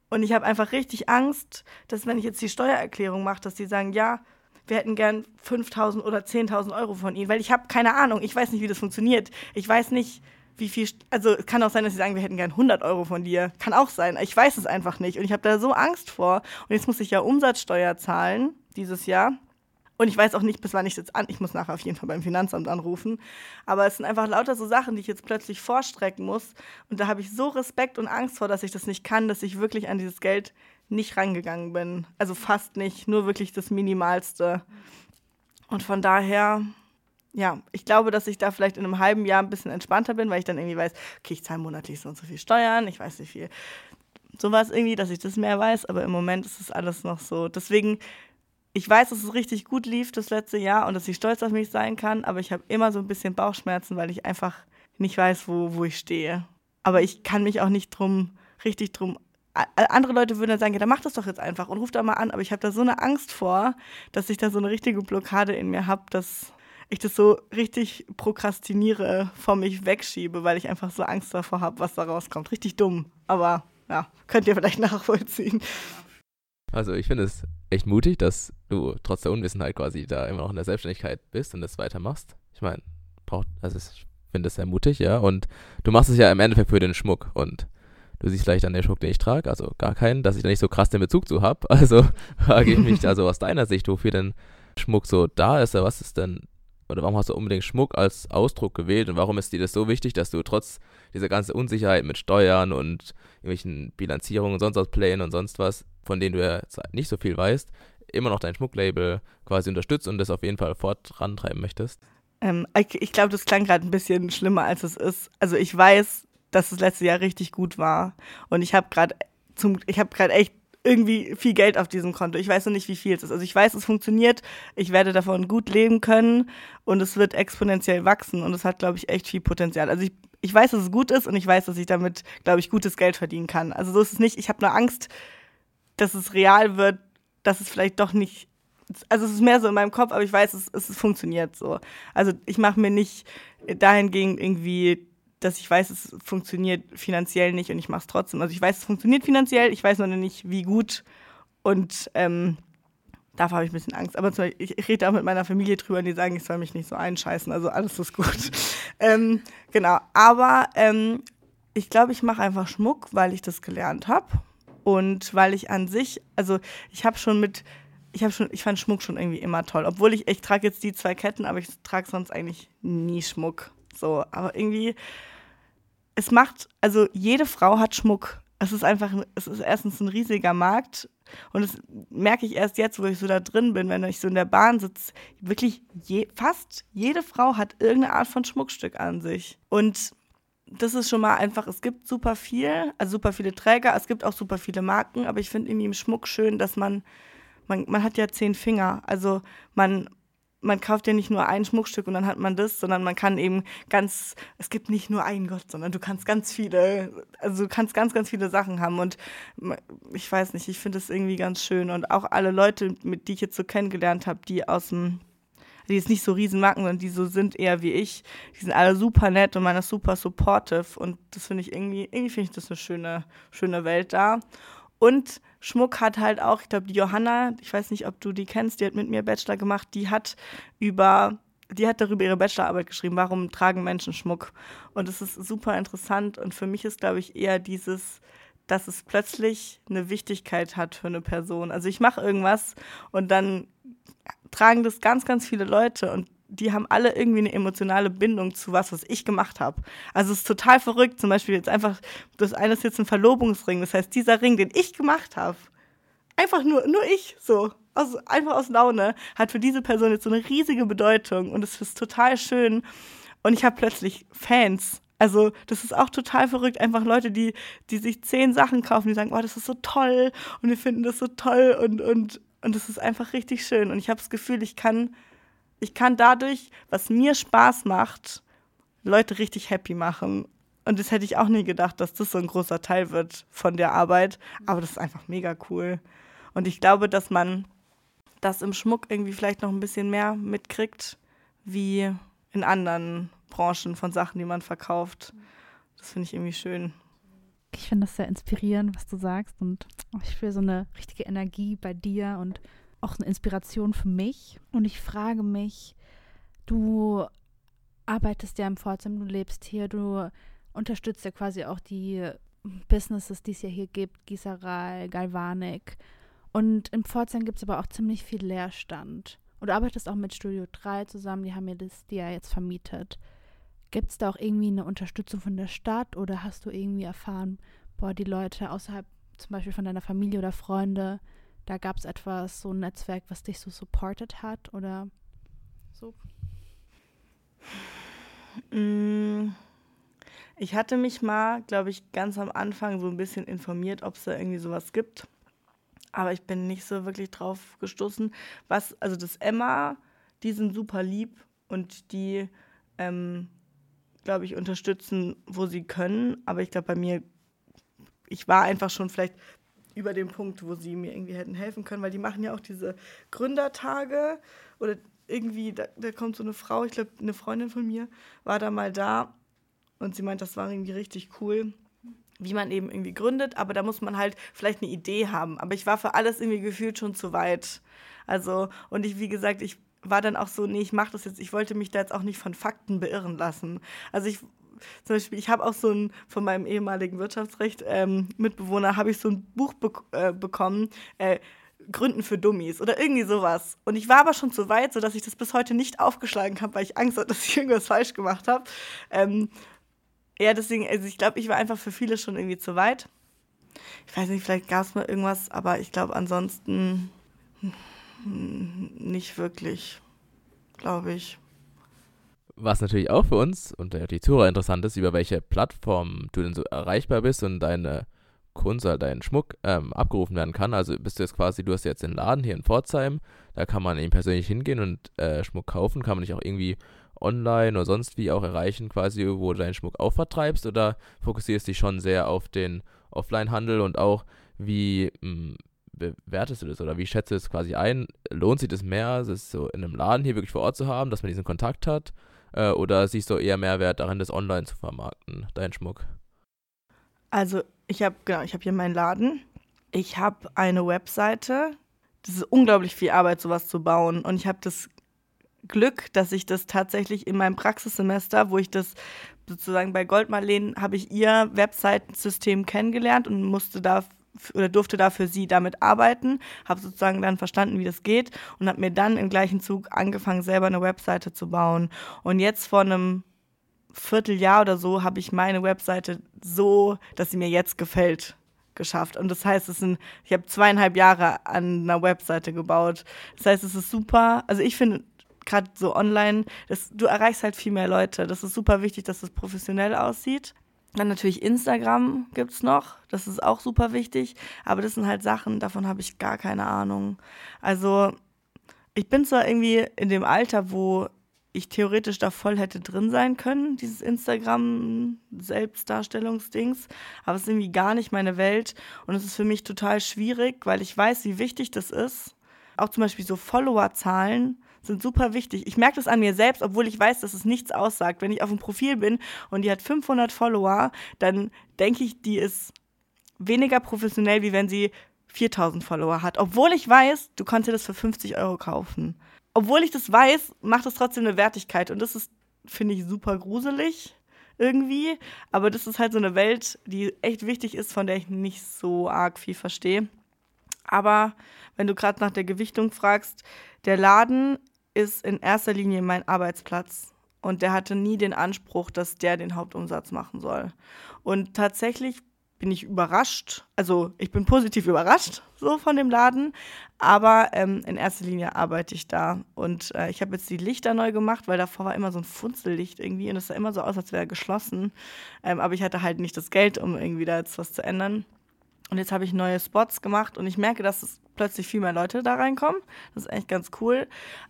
Und ich habe einfach richtig Angst, dass wenn ich jetzt die Steuererklärung mache, dass die sagen, ja, wir hätten gern 5.000 oder 10.000 Euro von Ihnen, weil ich habe keine Ahnung, ich weiß nicht, wie das funktioniert. Ich weiß nicht, wie viel, also es kann auch sein, dass sie sagen, wir hätten gern 100 Euro von dir. Kann auch sein. Ich weiß es einfach nicht. Und ich habe da so Angst vor. Und jetzt muss ich ja Umsatzsteuer zahlen dieses Jahr. Und ich weiß auch nicht, bis wann ich das an. Ich muss nachher auf jeden Fall beim Finanzamt anrufen. Aber es sind einfach lauter so Sachen, die ich jetzt plötzlich vorstrecken muss. Und da habe ich so Respekt und Angst vor, dass ich das nicht kann, dass ich wirklich an dieses Geld nicht rangegangen bin. Also fast nicht, nur wirklich das Minimalste. Und von daher, ja, ich glaube, dass ich da vielleicht in einem halben Jahr ein bisschen entspannter bin, weil ich dann irgendwie weiß, okay, ich zahle monatlich so und so viel Steuern, ich weiß nicht viel. Sowas irgendwie, dass ich das mehr weiß, aber im Moment ist es alles noch so. Deswegen ich weiß, dass es richtig gut lief das letzte Jahr und dass ich stolz auf mich sein kann, aber ich habe immer so ein bisschen Bauchschmerzen, weil ich einfach nicht weiß, wo, wo ich stehe. Aber ich kann mich auch nicht drum, richtig drum. Andere Leute würden dann sagen, ja, dann mach das doch jetzt einfach und ruf da mal an. Aber ich habe da so eine Angst vor, dass ich da so eine richtige Blockade in mir habe, dass ich das so richtig prokrastiniere, vor mich wegschiebe, weil ich einfach so Angst davor habe, was da rauskommt. Richtig dumm. Aber ja, könnt ihr vielleicht nachvollziehen. Also ich finde es echt mutig, dass du trotz der Unwissenheit quasi da immer noch in der Selbstständigkeit bist und das weitermachst. Ich meine, braucht, also ich finde es sehr mutig, ja. Und du machst es ja im Endeffekt für den Schmuck und du siehst vielleicht an den Schmuck, den ich trage, also gar keinen, dass ich da nicht so krass den Bezug zu habe. Also frage ich mich also aus deiner Sicht, wofür denn Schmuck so da ist, oder was ist denn oder warum hast du unbedingt Schmuck als Ausdruck gewählt und warum ist dir das so wichtig, dass du trotz dieser ganzen Unsicherheit mit Steuern und irgendwelchen Bilanzierungen und sonst was Plänen und sonst was, von denen du ja nicht so viel weißt, immer noch dein Schmucklabel quasi unterstützt und das auf jeden Fall fortrantreiben möchtest? Ähm, ich, ich glaube, das klang gerade ein bisschen schlimmer, als es ist. Also ich weiß, dass das letzte Jahr richtig gut war und ich habe gerade zum, ich habe gerade echt irgendwie viel Geld auf diesem Konto. Ich weiß noch nicht, wie viel es ist. Also ich weiß, es funktioniert. Ich werde davon gut leben können und es wird exponentiell wachsen und es hat, glaube ich, echt viel Potenzial. Also ich, ich weiß, dass es gut ist und ich weiß, dass ich damit, glaube ich, gutes Geld verdienen kann. Also so ist es nicht. Ich habe nur Angst, dass es real wird, dass es vielleicht doch nicht. Also es ist mehr so in meinem Kopf, aber ich weiß, es, es funktioniert so. Also ich mache mir nicht dahingehend irgendwie dass ich weiß, es funktioniert finanziell nicht und ich mache es trotzdem. Also ich weiß, es funktioniert finanziell, ich weiß nur nicht, wie gut und ähm, davor habe ich ein bisschen Angst. Aber Beispiel, ich, ich, rede auch mit meiner Familie drüber und die sagen, ich soll mich nicht so einscheißen, also alles ist gut. ähm, genau, aber ähm, ich glaube, ich mache einfach Schmuck, weil ich das gelernt habe und weil ich an sich, also ich habe schon mit ich habe schon, ich fand Schmuck schon irgendwie immer toll. Obwohl ich, ich trage jetzt die zwei Ketten, aber ich trage sonst eigentlich nie Schmuck. So, aber irgendwie es macht, also jede Frau hat Schmuck. Es ist einfach, es ist erstens ein riesiger Markt und das merke ich erst jetzt, wo ich so da drin bin, wenn ich so in der Bahn sitze. Wirklich je, fast jede Frau hat irgendeine Art von Schmuckstück an sich. Und das ist schon mal einfach, es gibt super viel, also super viele Träger, es gibt auch super viele Marken, aber ich finde irgendwie im Schmuck schön, dass man, man, man hat ja zehn Finger. Also man, man kauft ja nicht nur ein Schmuckstück und dann hat man das, sondern man kann eben ganz, es gibt nicht nur einen Gott, sondern du kannst ganz viele, also du kannst ganz, ganz viele Sachen haben und ich weiß nicht, ich finde es irgendwie ganz schön und auch alle Leute, mit die ich jetzt so kennengelernt habe, die aus dem, die jetzt nicht so Riesenmarken, sondern die so sind eher wie ich, die sind alle super nett und man ist super supportive und das finde ich irgendwie, irgendwie finde ich das eine schöne, schöne Welt da und Schmuck hat halt auch, ich glaube, die Johanna, ich weiß nicht, ob du die kennst, die hat mit mir Bachelor gemacht, die hat über, die hat darüber ihre Bachelorarbeit geschrieben, warum tragen Menschen Schmuck. Und es ist super interessant und für mich ist, glaube ich, eher dieses, dass es plötzlich eine Wichtigkeit hat für eine Person. Also ich mache irgendwas und dann tragen das ganz, ganz viele Leute und die haben alle irgendwie eine emotionale Bindung zu was, was ich gemacht habe. Also es ist total verrückt. Zum Beispiel jetzt einfach, das eine ist jetzt ein Verlobungsring. Das heißt, dieser Ring, den ich gemacht habe, einfach nur, nur ich, so, also einfach aus Laune, hat für diese Person jetzt so eine riesige Bedeutung und es ist total schön. Und ich habe plötzlich Fans. Also, das ist auch total verrückt. Einfach Leute, die, die sich zehn Sachen kaufen, die sagen, oh, das ist so toll und wir finden das so toll und, und, und das ist einfach richtig schön. Und ich habe das Gefühl, ich kann ich kann dadurch, was mir Spaß macht, Leute richtig happy machen. Und das hätte ich auch nie gedacht, dass das so ein großer Teil wird von der Arbeit. Aber das ist einfach mega cool. Und ich glaube, dass man das im Schmuck irgendwie vielleicht noch ein bisschen mehr mitkriegt, wie in anderen Branchen von Sachen, die man verkauft. Das finde ich irgendwie schön. Ich finde das sehr inspirierend, was du sagst. Und ich fühle so eine richtige Energie bei dir und auch eine Inspiration für mich. Und ich frage mich, du arbeitest ja im Pforzheim, du lebst hier, du unterstützt ja quasi auch die Businesses, die es ja hier gibt, Gießerei, Galvanik. Und in Pforzheim gibt es aber auch ziemlich viel Leerstand. Und du arbeitest auch mit Studio 3 zusammen, die haben mir das dir ja jetzt vermietet. Gibt es da auch irgendwie eine Unterstützung von der Stadt oder hast du irgendwie erfahren, boah, die Leute außerhalb zum Beispiel von deiner Familie oder Freunde, da gab es etwas, so ein Netzwerk, was dich so supported hat oder so? Mm, ich hatte mich mal, glaube ich, ganz am Anfang so ein bisschen informiert, ob es da irgendwie sowas gibt. Aber ich bin nicht so wirklich drauf gestoßen. Was, also das Emma, die sind super lieb und die, ähm, glaube ich, unterstützen, wo sie können. Aber ich glaube, bei mir, ich war einfach schon vielleicht über den Punkt, wo sie mir irgendwie hätten helfen können, weil die machen ja auch diese Gründertage oder irgendwie, da, da kommt so eine Frau, ich glaube, eine Freundin von mir war da mal da und sie meint, das war irgendwie richtig cool, wie man eben irgendwie gründet, aber da muss man halt vielleicht eine Idee haben. Aber ich war für alles irgendwie gefühlt schon zu weit. Also, und ich, wie gesagt, ich war dann auch so, nee, ich mache das jetzt, ich wollte mich da jetzt auch nicht von Fakten beirren lassen. Also ich zum Beispiel, ich habe auch so ein, von meinem ehemaligen Wirtschaftsrecht ähm, Mitbewohner, habe ich so ein Buch be äh, bekommen, äh, Gründen für Dummies oder irgendwie sowas. Und ich war aber schon zu weit, sodass ich das bis heute nicht aufgeschlagen habe, weil ich Angst hatte, dass ich irgendwas falsch gemacht habe. Ähm, ja, deswegen, also ich glaube, ich war einfach für viele schon irgendwie zu weit. Ich weiß nicht, vielleicht gab es mal irgendwas, aber ich glaube ansonsten nicht wirklich, glaube ich. Was natürlich auch für uns und die Zuhörer interessant ist, über welche Plattform du denn so erreichbar bist und deine Kunst oder dein Schmuck ähm, abgerufen werden kann. Also bist du jetzt quasi, du hast jetzt den Laden hier in Pforzheim, da kann man eben persönlich hingehen und äh, Schmuck kaufen, kann man dich auch irgendwie online oder sonst wie auch erreichen, quasi, wo du deinen Schmuck auch vertreibst oder fokussierst dich schon sehr auf den Offline-Handel und auch wie hm, bewertest du das oder wie schätzt du es quasi ein? Lohnt sich das mehr, das so in einem Laden hier wirklich vor Ort zu haben, dass man diesen Kontakt hat? Äh, oder siehst du eher Mehrwert darin, das online zu vermarkten, deinen Schmuck? Also ich habe genau, ich hier meinen Laden. Ich habe eine Webseite. Das ist unglaublich viel Arbeit, sowas zu bauen. Und ich habe das Glück, dass ich das tatsächlich in meinem Praxissemester, wo ich das sozusagen bei Goldmarleen, habe ich ihr Webseitensystem kennengelernt und musste da oder durfte da für sie damit arbeiten, habe sozusagen dann verstanden, wie das geht und habe mir dann im gleichen Zug angefangen, selber eine Webseite zu bauen. Und jetzt vor einem Vierteljahr oder so habe ich meine Webseite so, dass sie mir jetzt gefällt, geschafft. Und das heißt, es sind, ich habe zweieinhalb Jahre an einer Webseite gebaut. Das heißt, es ist super. Also ich finde gerade so online, das, du erreichst halt viel mehr Leute. Das ist super wichtig, dass es professionell aussieht. Dann natürlich Instagram gibt es noch, das ist auch super wichtig, aber das sind halt Sachen, davon habe ich gar keine Ahnung. Also ich bin zwar irgendwie in dem Alter, wo ich theoretisch da voll hätte drin sein können, dieses Instagram-Selbstdarstellungsdings, aber es ist irgendwie gar nicht meine Welt und es ist für mich total schwierig, weil ich weiß, wie wichtig das ist. Auch zum Beispiel so Followerzahlen sind super wichtig. Ich merke das an mir selbst, obwohl ich weiß, dass es nichts aussagt. Wenn ich auf einem Profil bin und die hat 500 Follower, dann denke ich, die ist weniger professionell, wie wenn sie 4000 Follower hat. Obwohl ich weiß, du dir das für 50 Euro kaufen. Obwohl ich das weiß, macht es trotzdem eine Wertigkeit. Und das ist, finde ich, super gruselig irgendwie. Aber das ist halt so eine Welt, die echt wichtig ist, von der ich nicht so arg viel verstehe. Aber wenn du gerade nach der Gewichtung fragst, der Laden ist in erster Linie mein Arbeitsplatz. Und der hatte nie den Anspruch, dass der den Hauptumsatz machen soll. Und tatsächlich bin ich überrascht. Also ich bin positiv überrascht so von dem Laden, aber ähm, in erster Linie arbeite ich da. Und äh, ich habe jetzt die Lichter neu gemacht, weil davor war immer so ein Funzellicht irgendwie und es sah immer so aus, als wäre geschlossen. Ähm, aber ich hatte halt nicht das Geld, um irgendwie da jetzt was zu ändern. Und jetzt habe ich neue Spots gemacht und ich merke, dass es plötzlich viel mehr Leute da reinkommen. Das ist echt ganz cool.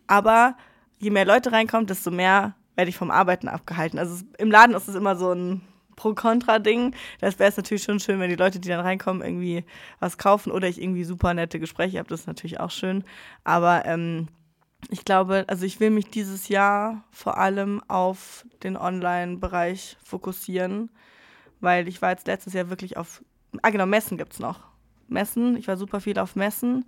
Aber je mehr Leute reinkommen, desto mehr werde ich vom Arbeiten abgehalten. Also im Laden ist es immer so ein Pro-Kontra-Ding. Das wäre es natürlich schon schön, wenn die Leute, die dann reinkommen, irgendwie was kaufen oder ich irgendwie super nette Gespräche habe. Das ist natürlich auch schön. Aber ähm, ich glaube, also ich will mich dieses Jahr vor allem auf den Online-Bereich fokussieren, weil ich war jetzt letztes Jahr wirklich auf, ah genau, Messen gibt es noch. Messen. Ich war super viel auf Messen.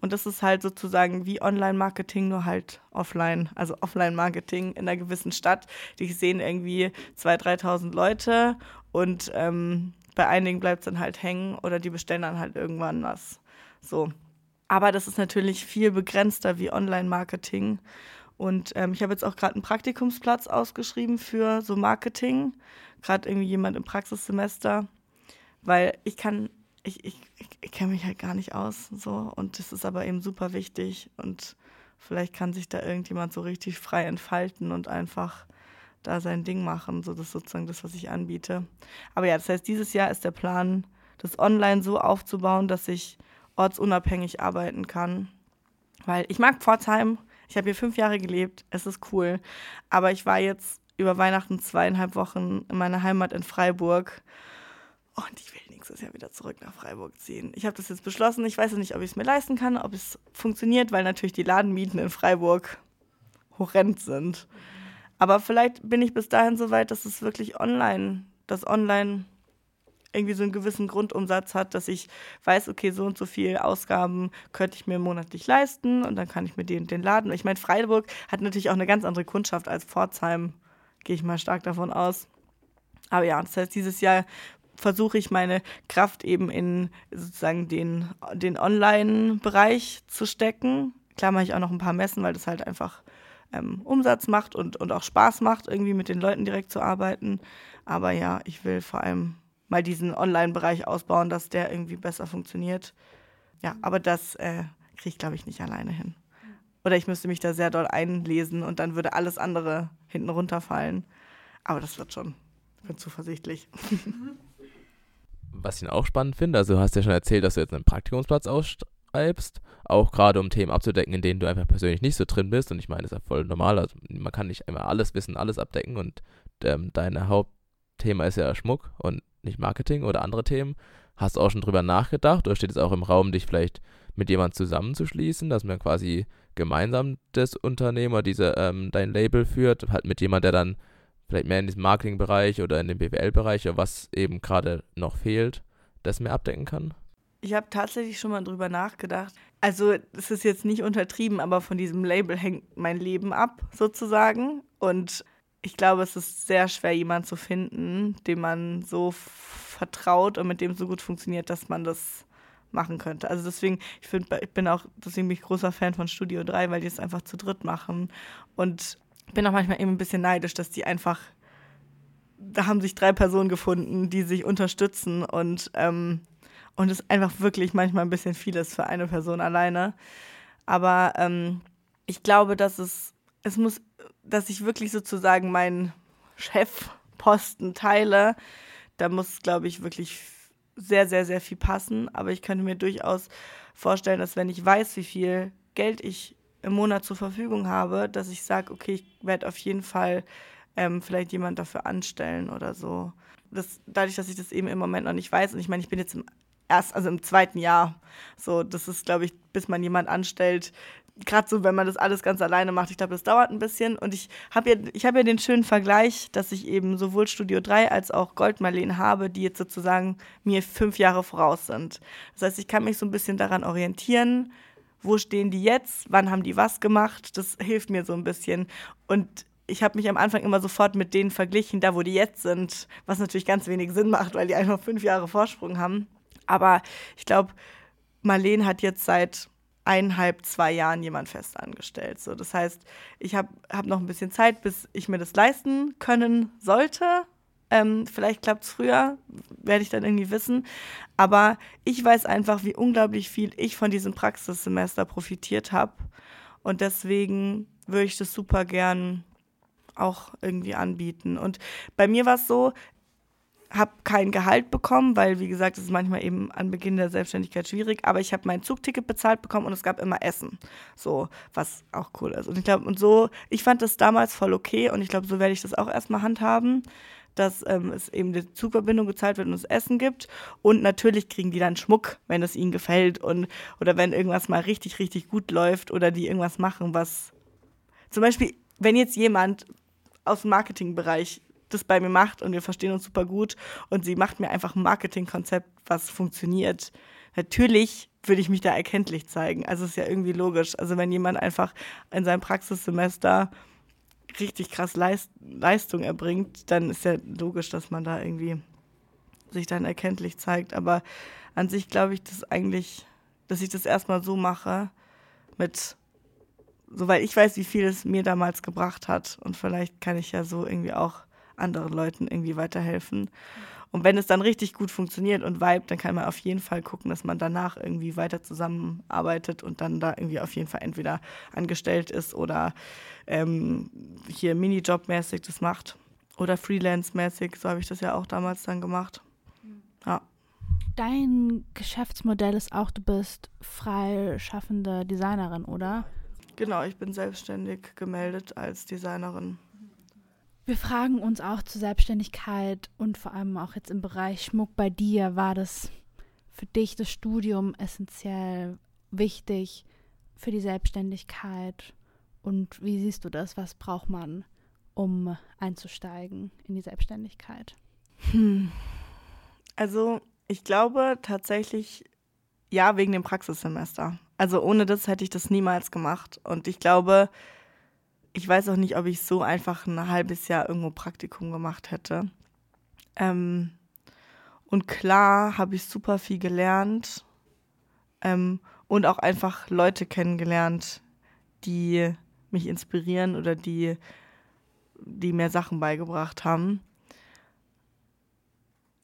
Und das ist halt sozusagen wie Online-Marketing, nur halt offline. Also Offline-Marketing in einer gewissen Stadt. Die sehen irgendwie 2.000, 3.000 Leute und ähm, bei einigen bleibt es dann halt hängen oder die bestellen dann halt irgendwann was. So. Aber das ist natürlich viel begrenzter wie Online-Marketing. Und ähm, ich habe jetzt auch gerade einen Praktikumsplatz ausgeschrieben für so Marketing. Gerade irgendwie jemand im Praxissemester. Weil ich kann, ich, ich, ich kenne mich halt gar nicht aus. So. Und das ist aber eben super wichtig. Und vielleicht kann sich da irgendjemand so richtig frei entfalten und einfach da sein Ding machen. So, das ist sozusagen das, was ich anbiete. Aber ja, das heißt, dieses Jahr ist der Plan, das online so aufzubauen, dass ich ortsunabhängig arbeiten kann. Weil ich mag Pforzheim, ich habe hier fünf Jahre gelebt, es ist cool. Aber ich war jetzt über Weihnachten zweieinhalb Wochen in meiner Heimat in Freiburg. Und ich will nächstes Jahr wieder zurück nach Freiburg ziehen. Ich habe das jetzt beschlossen. Ich weiß nicht, ob ich es mir leisten kann, ob es funktioniert, weil natürlich die Ladenmieten in Freiburg horrend sind. Aber vielleicht bin ich bis dahin so weit, dass es wirklich online, dass online irgendwie so einen gewissen Grundumsatz hat, dass ich weiß, okay, so und so viel Ausgaben könnte ich mir monatlich leisten und dann kann ich mir den, den Laden. Ich meine, Freiburg hat natürlich auch eine ganz andere Kundschaft als Pforzheim, gehe ich mal stark davon aus. Aber ja, das heißt, dieses Jahr versuche ich meine Kraft eben in sozusagen den, den Online-Bereich zu stecken. Klar mache ich auch noch ein paar Messen, weil das halt einfach ähm, Umsatz macht und, und auch Spaß macht, irgendwie mit den Leuten direkt zu arbeiten. Aber ja, ich will vor allem mal diesen Online-Bereich ausbauen, dass der irgendwie besser funktioniert. Ja, aber das äh, kriege ich, glaube ich, nicht alleine hin. Oder ich müsste mich da sehr doll einlesen und dann würde alles andere hinten runterfallen. Aber das wird schon. Ich bin zuversichtlich. Was ich auch spannend finde, also du hast ja schon erzählt, dass du jetzt einen Praktikumsplatz ausschreibst, auch gerade um Themen abzudecken, in denen du einfach persönlich nicht so drin bist. Und ich meine, das ist ja voll normal. Also man kann nicht immer alles wissen, alles abdecken. Und ähm, dein Hauptthema ist ja Schmuck und nicht Marketing oder andere Themen. Hast du auch schon drüber nachgedacht oder steht es auch im Raum, dich vielleicht mit jemand zusammenzuschließen, dass man quasi gemeinsam das Unternehmer, diese, ähm, dein Label führt, halt mit jemand, der dann vielleicht mehr in diesem Marketingbereich oder in dem BWL-Bereich oder was eben gerade noch fehlt, das mehr abdecken kann? Ich habe tatsächlich schon mal drüber nachgedacht. Also, es ist jetzt nicht untertrieben, aber von diesem Label hängt mein Leben ab, sozusagen. Und ich glaube, es ist sehr schwer, jemanden zu finden, dem man so vertraut und mit dem so gut funktioniert, dass man das machen könnte. Also deswegen, ich, find, ich bin auch, deswegen bin ich großer Fan von Studio 3, weil die es einfach zu dritt machen. Und bin auch manchmal eben ein bisschen neidisch, dass die einfach, da haben sich drei Personen gefunden, die sich unterstützen und, ähm, und es einfach wirklich manchmal ein bisschen viel ist für eine Person alleine. Aber ähm, ich glaube, dass es, es muss dass ich wirklich sozusagen meinen Chefposten teile, da muss, glaube ich, wirklich sehr, sehr, sehr viel passen. Aber ich könnte mir durchaus vorstellen, dass wenn ich weiß, wie viel Geld ich im Monat zur Verfügung habe, dass ich sage, okay, ich werde auf jeden Fall ähm, vielleicht jemand dafür anstellen oder so. Das, dadurch, dass ich das eben im Moment noch nicht weiß, und ich meine, ich bin jetzt im erst, also im zweiten Jahr. So, das ist, glaube ich, bis man jemand anstellt, gerade so, wenn man das alles ganz alleine macht, ich glaube, das dauert ein bisschen. Und ich habe ja, ich hab ja den schönen Vergleich, dass ich eben sowohl Studio 3 als auch Goldmarleen habe, die jetzt sozusagen mir fünf Jahre voraus sind. Das heißt, ich kann mich so ein bisschen daran orientieren, wo stehen die jetzt, wann haben die was gemacht. Das hilft mir so ein bisschen. Und ich habe mich am Anfang immer sofort mit denen verglichen, da wo die jetzt sind, was natürlich ganz wenig Sinn macht, weil die einfach fünf Jahre Vorsprung haben. Aber ich glaube, Marleen hat jetzt seit eineinhalb, zwei Jahren jemand fest angestellt. So, das heißt, ich habe hab noch ein bisschen Zeit, bis ich mir das leisten können sollte. Ähm, vielleicht klappt es früher, werde ich dann irgendwie wissen. Aber ich weiß einfach, wie unglaublich viel ich von diesem Praxissemester profitiert habe. Und deswegen würde ich das super gern auch irgendwie anbieten. Und bei mir war es so, habe kein Gehalt bekommen, weil, wie gesagt, es ist manchmal eben an Beginn der Selbstständigkeit schwierig. Aber ich habe mein Zugticket bezahlt bekommen und es gab immer Essen. So, was auch cool ist. Und ich glaube, und so, ich fand das damals voll okay und ich glaube, so werde ich das auch erstmal handhaben, dass ähm, es eben die Zugverbindung gezahlt wird und es Essen gibt. Und natürlich kriegen die dann Schmuck, wenn es ihnen gefällt und oder wenn irgendwas mal richtig, richtig gut läuft oder die irgendwas machen, was zum Beispiel, wenn jetzt jemand aus dem Marketingbereich das bei mir macht und wir verstehen uns super gut und sie macht mir einfach ein Marketingkonzept, was funktioniert. Natürlich würde ich mich da erkenntlich zeigen. Also ist ja irgendwie logisch. Also wenn jemand einfach in seinem Praxissemester richtig krass Leist Leistung erbringt, dann ist ja logisch, dass man da irgendwie sich dann erkenntlich zeigt. Aber an sich glaube ich, dass eigentlich dass ich das erstmal so mache, mit, so weil ich weiß, wie viel es mir damals gebracht hat. Und vielleicht kann ich ja so irgendwie auch anderen Leuten irgendwie weiterhelfen. Und wenn es dann richtig gut funktioniert und vibet, dann kann man auf jeden Fall gucken, dass man danach irgendwie weiter zusammenarbeitet und dann da irgendwie auf jeden Fall entweder angestellt ist oder ähm, hier Minijobmäßig das macht oder Freelance-mäßig. So habe ich das ja auch damals dann gemacht. Ja. Dein Geschäftsmodell ist auch, du bist freischaffende Designerin, oder? Genau, ich bin selbstständig gemeldet als Designerin. Wir fragen uns auch zur Selbstständigkeit und vor allem auch jetzt im Bereich Schmuck bei dir. War das für dich das Studium essentiell wichtig für die Selbstständigkeit? Und wie siehst du das? Was braucht man, um einzusteigen in die Selbstständigkeit? Hm. Also ich glaube tatsächlich, ja, wegen dem Praxissemester. Also ohne das hätte ich das niemals gemacht. Und ich glaube, ich weiß auch nicht, ob ich so einfach ein halbes Jahr irgendwo Praktikum gemacht hätte. Ähm, und klar habe ich super viel gelernt ähm, und auch einfach Leute kennengelernt, die mich inspirieren oder die, die mir Sachen beigebracht haben.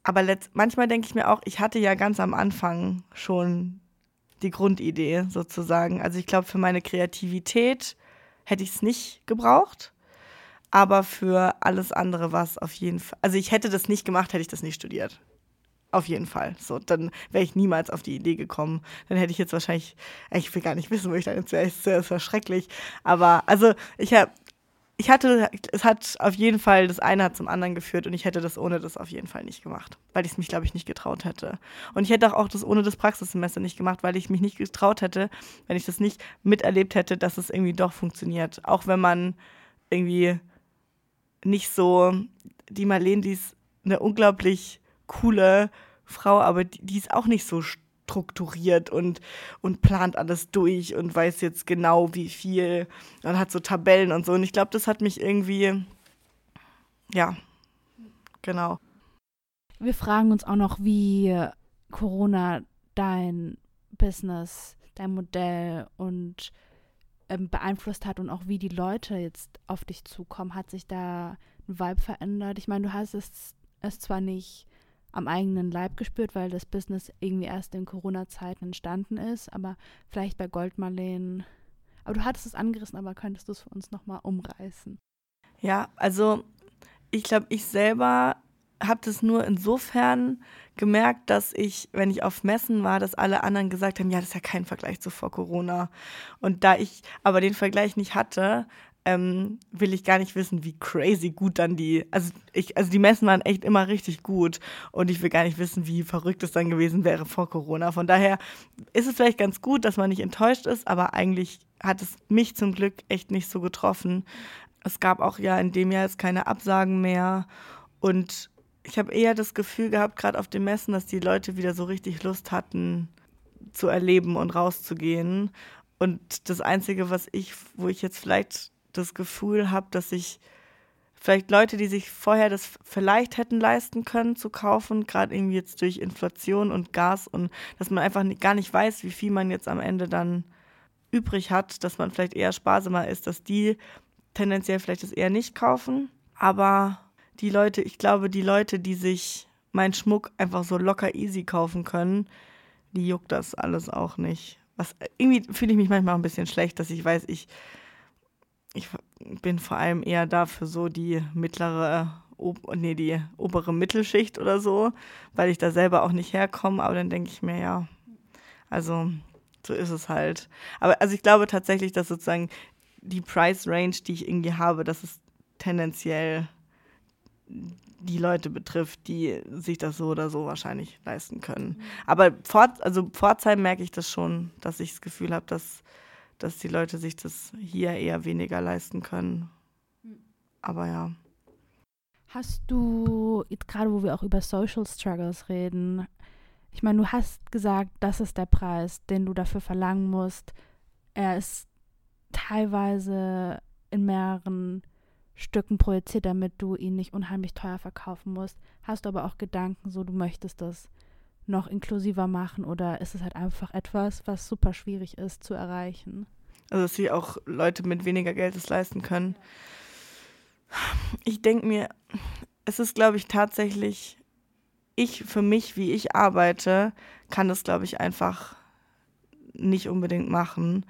Aber manchmal denke ich mir auch, ich hatte ja ganz am Anfang schon die Grundidee sozusagen. Also ich glaube, für meine Kreativität hätte ich es nicht gebraucht. Aber für alles andere war es auf jeden Fall. Also ich hätte das nicht gemacht, hätte ich das nicht studiert. Auf jeden Fall. So, dann wäre ich niemals auf die Idee gekommen. Dann hätte ich jetzt wahrscheinlich, ich will gar nicht wissen, wo ich dann jetzt wäre. Es war schrecklich. Aber also ich habe ich hatte, es hat auf jeden Fall, das eine hat zum anderen geführt und ich hätte das ohne das auf jeden Fall nicht gemacht, weil ich es mich, glaube ich, nicht getraut hätte. Und ich hätte auch das ohne das Praxissemester nicht gemacht, weil ich mich nicht getraut hätte, wenn ich das nicht miterlebt hätte, dass es irgendwie doch funktioniert. Auch wenn man irgendwie nicht so, die Marlene, die ist eine unglaublich coole Frau, aber die, die ist auch nicht so strukturiert und, und plant alles durch und weiß jetzt genau, wie viel und hat so Tabellen und so. Und ich glaube, das hat mich irgendwie, ja, genau. Wir fragen uns auch noch, wie Corona dein Business, dein Modell und ähm, beeinflusst hat und auch wie die Leute jetzt auf dich zukommen. Hat sich da ein Vibe verändert? Ich meine, du hast es, es zwar nicht am eigenen Leib gespürt, weil das Business irgendwie erst in Corona-Zeiten entstanden ist, aber vielleicht bei Goldmarleen. Aber du hattest es angerissen, aber könntest du es für uns nochmal umreißen? Ja, also ich glaube, ich selber habe das nur insofern gemerkt, dass ich, wenn ich auf Messen war, dass alle anderen gesagt haben, ja, das ist ja kein Vergleich zu vor Corona. Und da ich aber den Vergleich nicht hatte, ähm, will ich gar nicht wissen, wie crazy gut dann die, also ich, also die Messen waren echt immer richtig gut und ich will gar nicht wissen, wie verrückt es dann gewesen wäre vor Corona. Von daher ist es vielleicht ganz gut, dass man nicht enttäuscht ist, aber eigentlich hat es mich zum Glück echt nicht so getroffen. Es gab auch ja in dem Jahr jetzt keine Absagen mehr und ich habe eher das Gefühl gehabt, gerade auf den Messen, dass die Leute wieder so richtig Lust hatten zu erleben und rauszugehen. Und das Einzige, was ich, wo ich jetzt vielleicht das Gefühl habe, dass ich vielleicht Leute, die sich vorher das vielleicht hätten leisten können zu kaufen, gerade irgendwie jetzt durch Inflation und Gas und dass man einfach gar nicht weiß, wie viel man jetzt am Ende dann übrig hat, dass man vielleicht eher sparsamer ist, dass die tendenziell vielleicht das eher nicht kaufen. Aber die Leute, ich glaube, die Leute, die sich meinen Schmuck einfach so locker easy kaufen können, die juckt das alles auch nicht. Was irgendwie fühle ich mich manchmal ein bisschen schlecht, dass ich weiß, ich ich bin vor allem eher da für so die mittlere, nee, die obere Mittelschicht oder so, weil ich da selber auch nicht herkomme. Aber dann denke ich mir, ja, also so ist es halt. Aber also ich glaube tatsächlich, dass sozusagen die Price Range, die ich irgendwie habe, dass es tendenziell die Leute betrifft, die sich das so oder so wahrscheinlich leisten können. Mhm. Aber vor, also Pforzheim merke ich das schon, dass ich das Gefühl habe, dass dass die Leute sich das hier eher weniger leisten können. Aber ja. Hast du, gerade wo wir auch über Social Struggles reden, ich meine, du hast gesagt, das ist der Preis, den du dafür verlangen musst. Er ist teilweise in mehreren Stücken projiziert, damit du ihn nicht unheimlich teuer verkaufen musst. Hast du aber auch Gedanken, so du möchtest das noch inklusiver machen oder ist es halt einfach etwas, was super schwierig ist zu erreichen? Also, dass sie auch Leute mit weniger Geld es leisten können. Ich denke mir, es ist, glaube ich, tatsächlich, ich für mich, wie ich arbeite, kann das, glaube ich, einfach nicht unbedingt machen.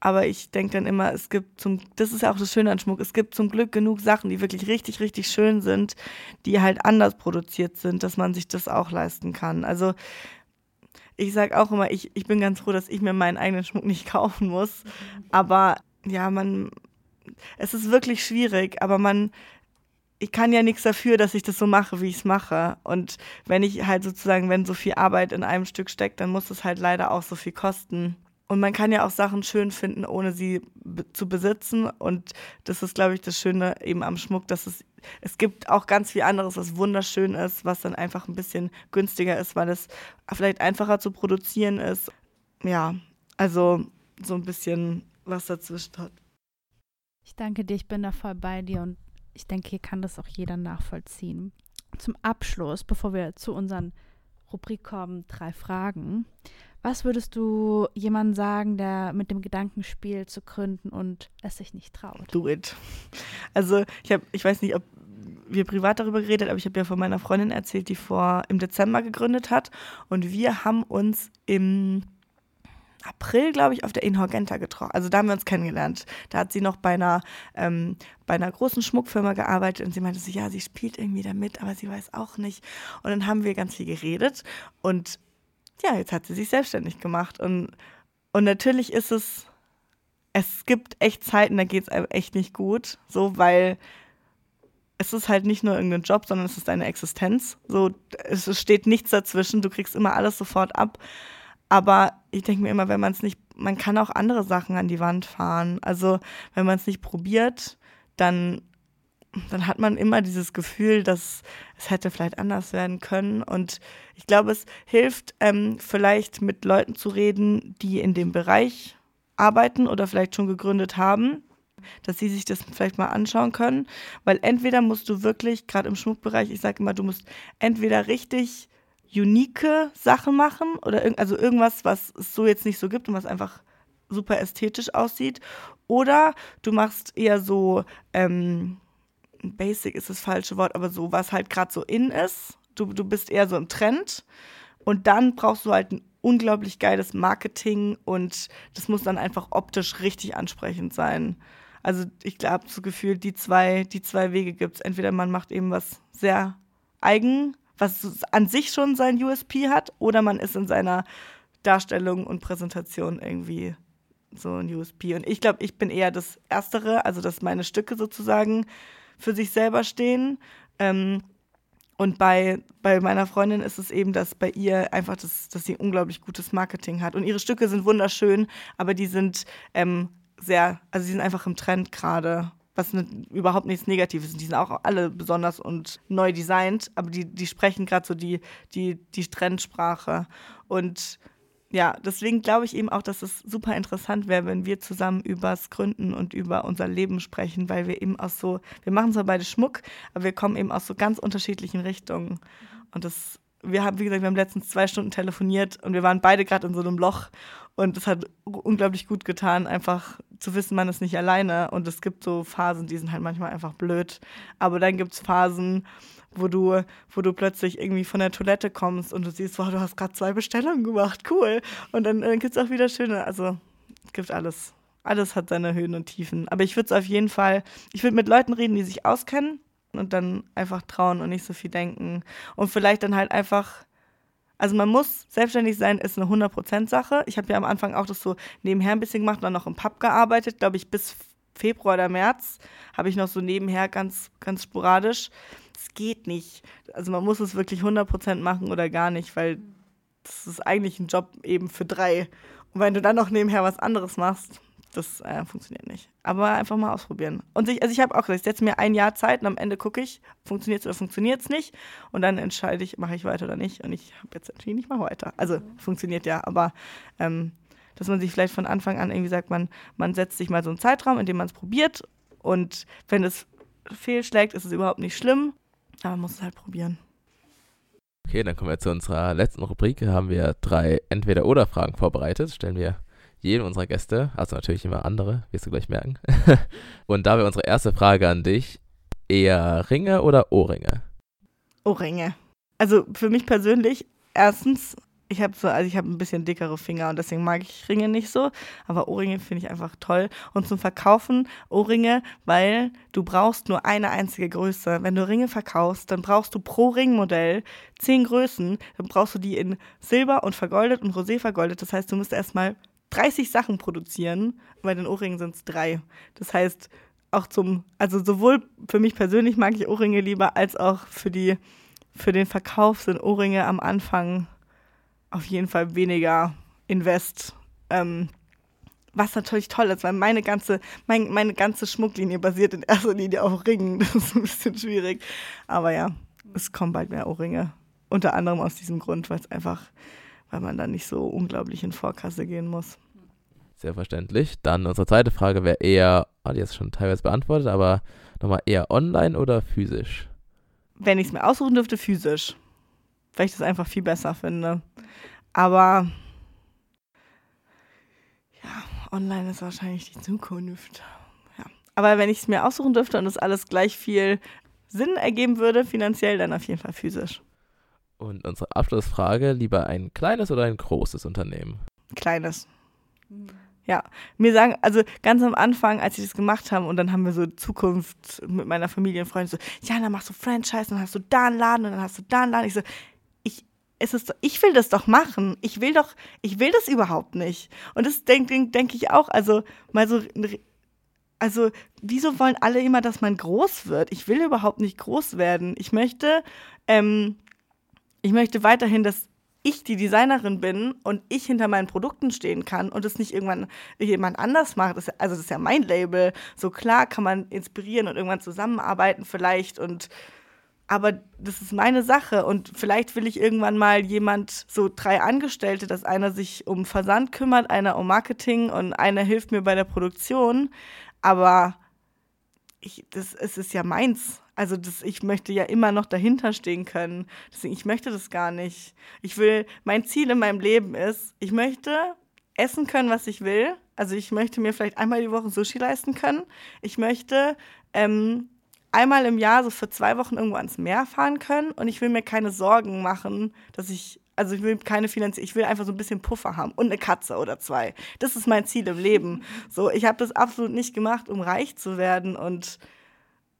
Aber ich denke dann immer, es gibt zum, das ist ja auch das Schöne an Schmuck, es gibt zum Glück genug Sachen, die wirklich richtig, richtig schön sind, die halt anders produziert sind, dass man sich das auch leisten kann. Also ich sage auch immer, ich, ich bin ganz froh, dass ich mir meinen eigenen Schmuck nicht kaufen muss. Aber ja, man, es ist wirklich schwierig, aber man, ich kann ja nichts dafür, dass ich das so mache, wie ich es mache. Und wenn ich halt sozusagen, wenn so viel Arbeit in einem Stück steckt, dann muss es halt leider auch so viel kosten. Und man kann ja auch Sachen schön finden, ohne sie zu besitzen. Und das ist, glaube ich, das Schöne eben am Schmuck, dass es, es gibt auch ganz viel anderes, was wunderschön ist, was dann einfach ein bisschen günstiger ist, weil es vielleicht einfacher zu produzieren ist. Ja, also so ein bisschen was dazwischen hat. Ich danke dir, ich bin da voll bei dir und ich denke, hier kann das auch jeder nachvollziehen. Zum Abschluss, bevor wir zu unseren Rubrik kommen, drei Fragen. Was würdest du jemandem sagen, der mit dem Gedanken spielt, zu gründen und es sich nicht traut? Do it. Also ich habe, ich weiß nicht, ob wir privat darüber geredet, aber ich habe ja von meiner Freundin erzählt, die vor im Dezember gegründet hat. Und wir haben uns im April, glaube ich, auf der Inhorgenta getroffen. Also da haben wir uns kennengelernt. Da hat sie noch bei einer, ähm, bei einer großen Schmuckfirma gearbeitet und sie meinte so, ja, sie spielt irgendwie da mit, aber sie weiß auch nicht. Und dann haben wir ganz viel geredet und ja, jetzt hat sie sich selbstständig gemacht. Und, und natürlich ist es, es gibt echt Zeiten, da geht es einem echt nicht gut, so, weil es ist halt nicht nur irgendein Job, sondern es ist deine Existenz. So, es steht nichts dazwischen, du kriegst immer alles sofort ab. Aber ich denke mir immer, wenn man es nicht, man kann auch andere Sachen an die Wand fahren. Also wenn man es nicht probiert, dann dann hat man immer dieses Gefühl, dass es hätte vielleicht anders werden können. Und ich glaube, es hilft ähm, vielleicht mit Leuten zu reden, die in dem Bereich arbeiten oder vielleicht schon gegründet haben, dass sie sich das vielleicht mal anschauen können. Weil entweder musst du wirklich, gerade im Schmuckbereich, ich sage immer, du musst entweder richtig unique Sachen machen oder irg also irgendwas, was es so jetzt nicht so gibt und was einfach super ästhetisch aussieht. Oder du machst eher so ähm, basic ist das falsche Wort, aber so, was halt gerade so in ist. Du, du bist eher so im Trend. Und dann brauchst du halt ein unglaublich geiles Marketing und das muss dann einfach optisch richtig ansprechend sein. Also ich glaube, so gefühlt die zwei, die zwei Wege gibt es. Entweder man macht eben was sehr eigen, was an sich schon sein USP hat, oder man ist in seiner Darstellung und Präsentation irgendwie so ein USP. Und ich glaube, ich bin eher das Erstere, also dass meine Stücke sozusagen für sich selber stehen. Ähm, und bei, bei meiner Freundin ist es eben, dass bei ihr einfach, das, dass sie unglaublich gutes Marketing hat. Und ihre Stücke sind wunderschön, aber die sind ähm, sehr, also sie sind einfach im Trend gerade, was ne, überhaupt nichts Negatives ist. Die sind auch alle besonders und neu designt, aber die, die sprechen gerade so die, die, die Trendsprache. Und ja, deswegen glaube ich eben auch, dass es super interessant wäre, wenn wir zusammen übers Gründen und über unser Leben sprechen, weil wir eben aus so, wir machen zwar beide Schmuck, aber wir kommen eben aus so ganz unterschiedlichen Richtungen. Und das, wir haben, wie gesagt, wir haben letztens zwei Stunden telefoniert und wir waren beide gerade in so einem Loch und es hat unglaublich gut getan, einfach zu wissen, man ist nicht alleine. Und es gibt so Phasen, die sind halt manchmal einfach blöd. Aber dann gibt es Phasen, wo du, wo du plötzlich irgendwie von der Toilette kommst und du siehst, wow, du hast gerade zwei Bestellungen gemacht, cool. Und dann, dann gibt es auch wieder schöne, also es gibt alles. Alles hat seine Höhen und Tiefen. Aber ich würde es auf jeden Fall, ich würde mit Leuten reden, die sich auskennen und dann einfach trauen und nicht so viel denken. Und vielleicht dann halt einfach, also man muss selbstständig sein, ist eine 100%-Sache. Ich habe ja am Anfang auch das so nebenher ein bisschen gemacht dann noch im Pub gearbeitet, glaube ich, bis Februar oder März habe ich noch so nebenher ganz, ganz sporadisch es geht nicht. Also man muss es wirklich 100% machen oder gar nicht, weil das ist eigentlich ein Job eben für drei. Und wenn du dann noch nebenher was anderes machst, das äh, funktioniert nicht. Aber einfach mal ausprobieren. Und sich, also ich habe auch gesagt, ich setze mir ein Jahr Zeit und am Ende gucke ich, funktioniert es oder funktioniert es nicht. Und dann entscheide ich, mache ich weiter oder nicht. Und ich habe jetzt entschieden, ich mache weiter. Also funktioniert ja, aber ähm, dass man sich vielleicht von Anfang an irgendwie sagt, man, man setzt sich mal so einen Zeitraum, in dem man es probiert. Und wenn es fehlschlägt, ist es überhaupt nicht schlimm. Aber man muss es halt probieren. Okay, dann kommen wir zu unserer letzten Rubrik. Hier haben wir drei Entweder-Oder-Fragen vorbereitet. Stellen wir jedem unserer Gäste, also natürlich immer andere, wirst du gleich merken. Und da wäre unsere erste Frage an dich: eher Ringe oder Ohrringe? Ohrringe. Also für mich persönlich, erstens, ich habe so, also ich habe ein bisschen dickere Finger und deswegen mag ich Ringe nicht so, aber Ohrringe finde ich einfach toll. Und zum Verkaufen Ohrringe, weil du brauchst nur eine einzige Größe. Wenn du Ringe verkaufst, dann brauchst du pro Ringmodell zehn Größen. Dann brauchst du die in Silber und vergoldet und Rosé vergoldet. Das heißt, du musst erstmal 30 Sachen produzieren. Bei den Ohrringen sind es drei. Das heißt, auch zum, also sowohl für mich persönlich mag ich Ohrringe lieber, als auch für die, für den Verkauf sind Ohrringe am Anfang auf jeden Fall weniger Invest. Ähm, was natürlich toll ist, weil meine ganze, mein, meine ganze Schmucklinie basiert in erster Linie auf Ringen. Das ist ein bisschen schwierig. Aber ja, es kommen bald mehr Ohrringe. Unter anderem aus diesem Grund, weil es einfach, weil man dann nicht so unglaublich in Vorkasse gehen muss. Sehr verständlich. Dann unsere zweite Frage wäre eher, ah, die ist schon teilweise beantwortet, aber nochmal eher online oder physisch? Wenn ich es mir aussuchen dürfte, physisch. Weil ich das einfach viel besser finde. Aber ja, online ist wahrscheinlich die Zukunft. Ja. Aber wenn ich es mir aussuchen dürfte und es alles gleich viel Sinn ergeben würde, finanziell, dann auf jeden Fall physisch. Und unsere Abschlussfrage, lieber ein kleines oder ein großes Unternehmen? Kleines. Ja, mir sagen, also ganz am Anfang, als ich das gemacht haben und dann haben wir so Zukunft mit meiner Familie und Freunden so, ja, dann machst du Franchise, dann hast du da einen Laden und dann hast du da einen Laden. Ich so, es ist, ich will das doch machen. Ich will doch, ich will das überhaupt nicht. Und das denke denk, denk ich auch, also mal so, also wieso wollen alle immer, dass man groß wird? Ich will überhaupt nicht groß werden. Ich möchte, ähm, ich möchte weiterhin, dass ich die Designerin bin und ich hinter meinen Produkten stehen kann und es nicht irgendwann jemand anders macht. Das, also das ist ja mein Label. So klar kann man inspirieren und irgendwann zusammenarbeiten vielleicht und aber das ist meine Sache und vielleicht will ich irgendwann mal jemand, so drei Angestellte, dass einer sich um Versand kümmert, einer um Marketing und einer hilft mir bei der Produktion, aber ich, das, es ist ja meins. Also das, ich möchte ja immer noch dahinter stehen können. Deswegen, ich möchte das gar nicht. Ich will, mein Ziel in meinem Leben ist, ich möchte essen können, was ich will. Also ich möchte mir vielleicht einmal die Woche Sushi leisten können. Ich möchte ähm, einmal im Jahr so für zwei Wochen irgendwo ans Meer fahren können und ich will mir keine Sorgen machen, dass ich, also ich will keine Finanzierung, ich will einfach so ein bisschen Puffer haben und eine Katze oder zwei. Das ist mein Ziel im Leben. So, ich habe das absolut nicht gemacht, um reich zu werden und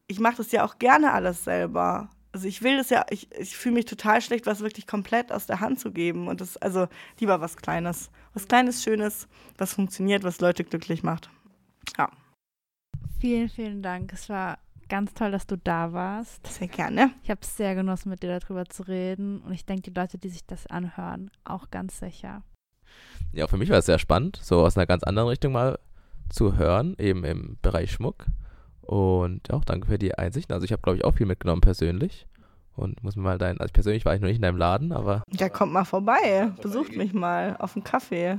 ich mache das ja auch gerne alles selber. Also ich will das ja, ich, ich fühle mich total schlecht, was wirklich komplett aus der Hand zu geben. Und das, also lieber was Kleines. Was Kleines, Schönes, was funktioniert, was Leute glücklich macht. Ja. Vielen, vielen Dank. Es war ganz toll, dass du da warst. Sehr gerne. Ich habe es sehr genossen, mit dir darüber zu reden. Und ich denke, die Leute, die sich das anhören, auch ganz sicher. Ja, für mich war es sehr spannend, so aus einer ganz anderen Richtung mal zu hören, eben im Bereich Schmuck. Und auch danke für die Einsichten. Also ich habe, glaube ich, auch viel mitgenommen persönlich. Und muss mir mal dein, also persönlich war ich noch nicht in deinem Laden, aber. Ja, kommt mal vorbei. Besucht mich mal auf dem Kaffee.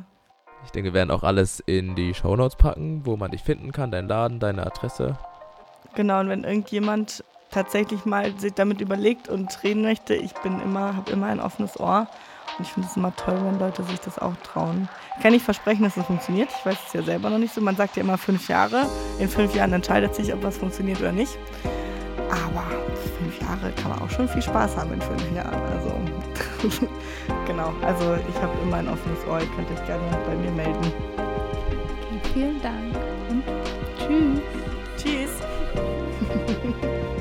Ich denke, wir werden auch alles in die Shownotes packen, wo man dich finden kann, dein Laden, deine Adresse. Genau, und wenn irgendjemand tatsächlich mal sich damit überlegt und reden möchte, ich bin immer, habe immer ein offenes Ohr. Und ich finde es immer toll, wenn Leute sich das auch trauen. Ich kann nicht versprechen, dass es das funktioniert. Ich weiß es ja selber noch nicht so. Man sagt ja immer fünf Jahre. In fünf Jahren entscheidet sich, ob was funktioniert oder nicht. Aber fünf Jahre kann man auch schon viel Spaß haben in fünf Jahren. Also genau. Also ich habe immer ein offenes Ohr. Ihr könnt euch gerne bei mir melden. Okay, vielen Dank und tschüss. Tschüss. Thank you.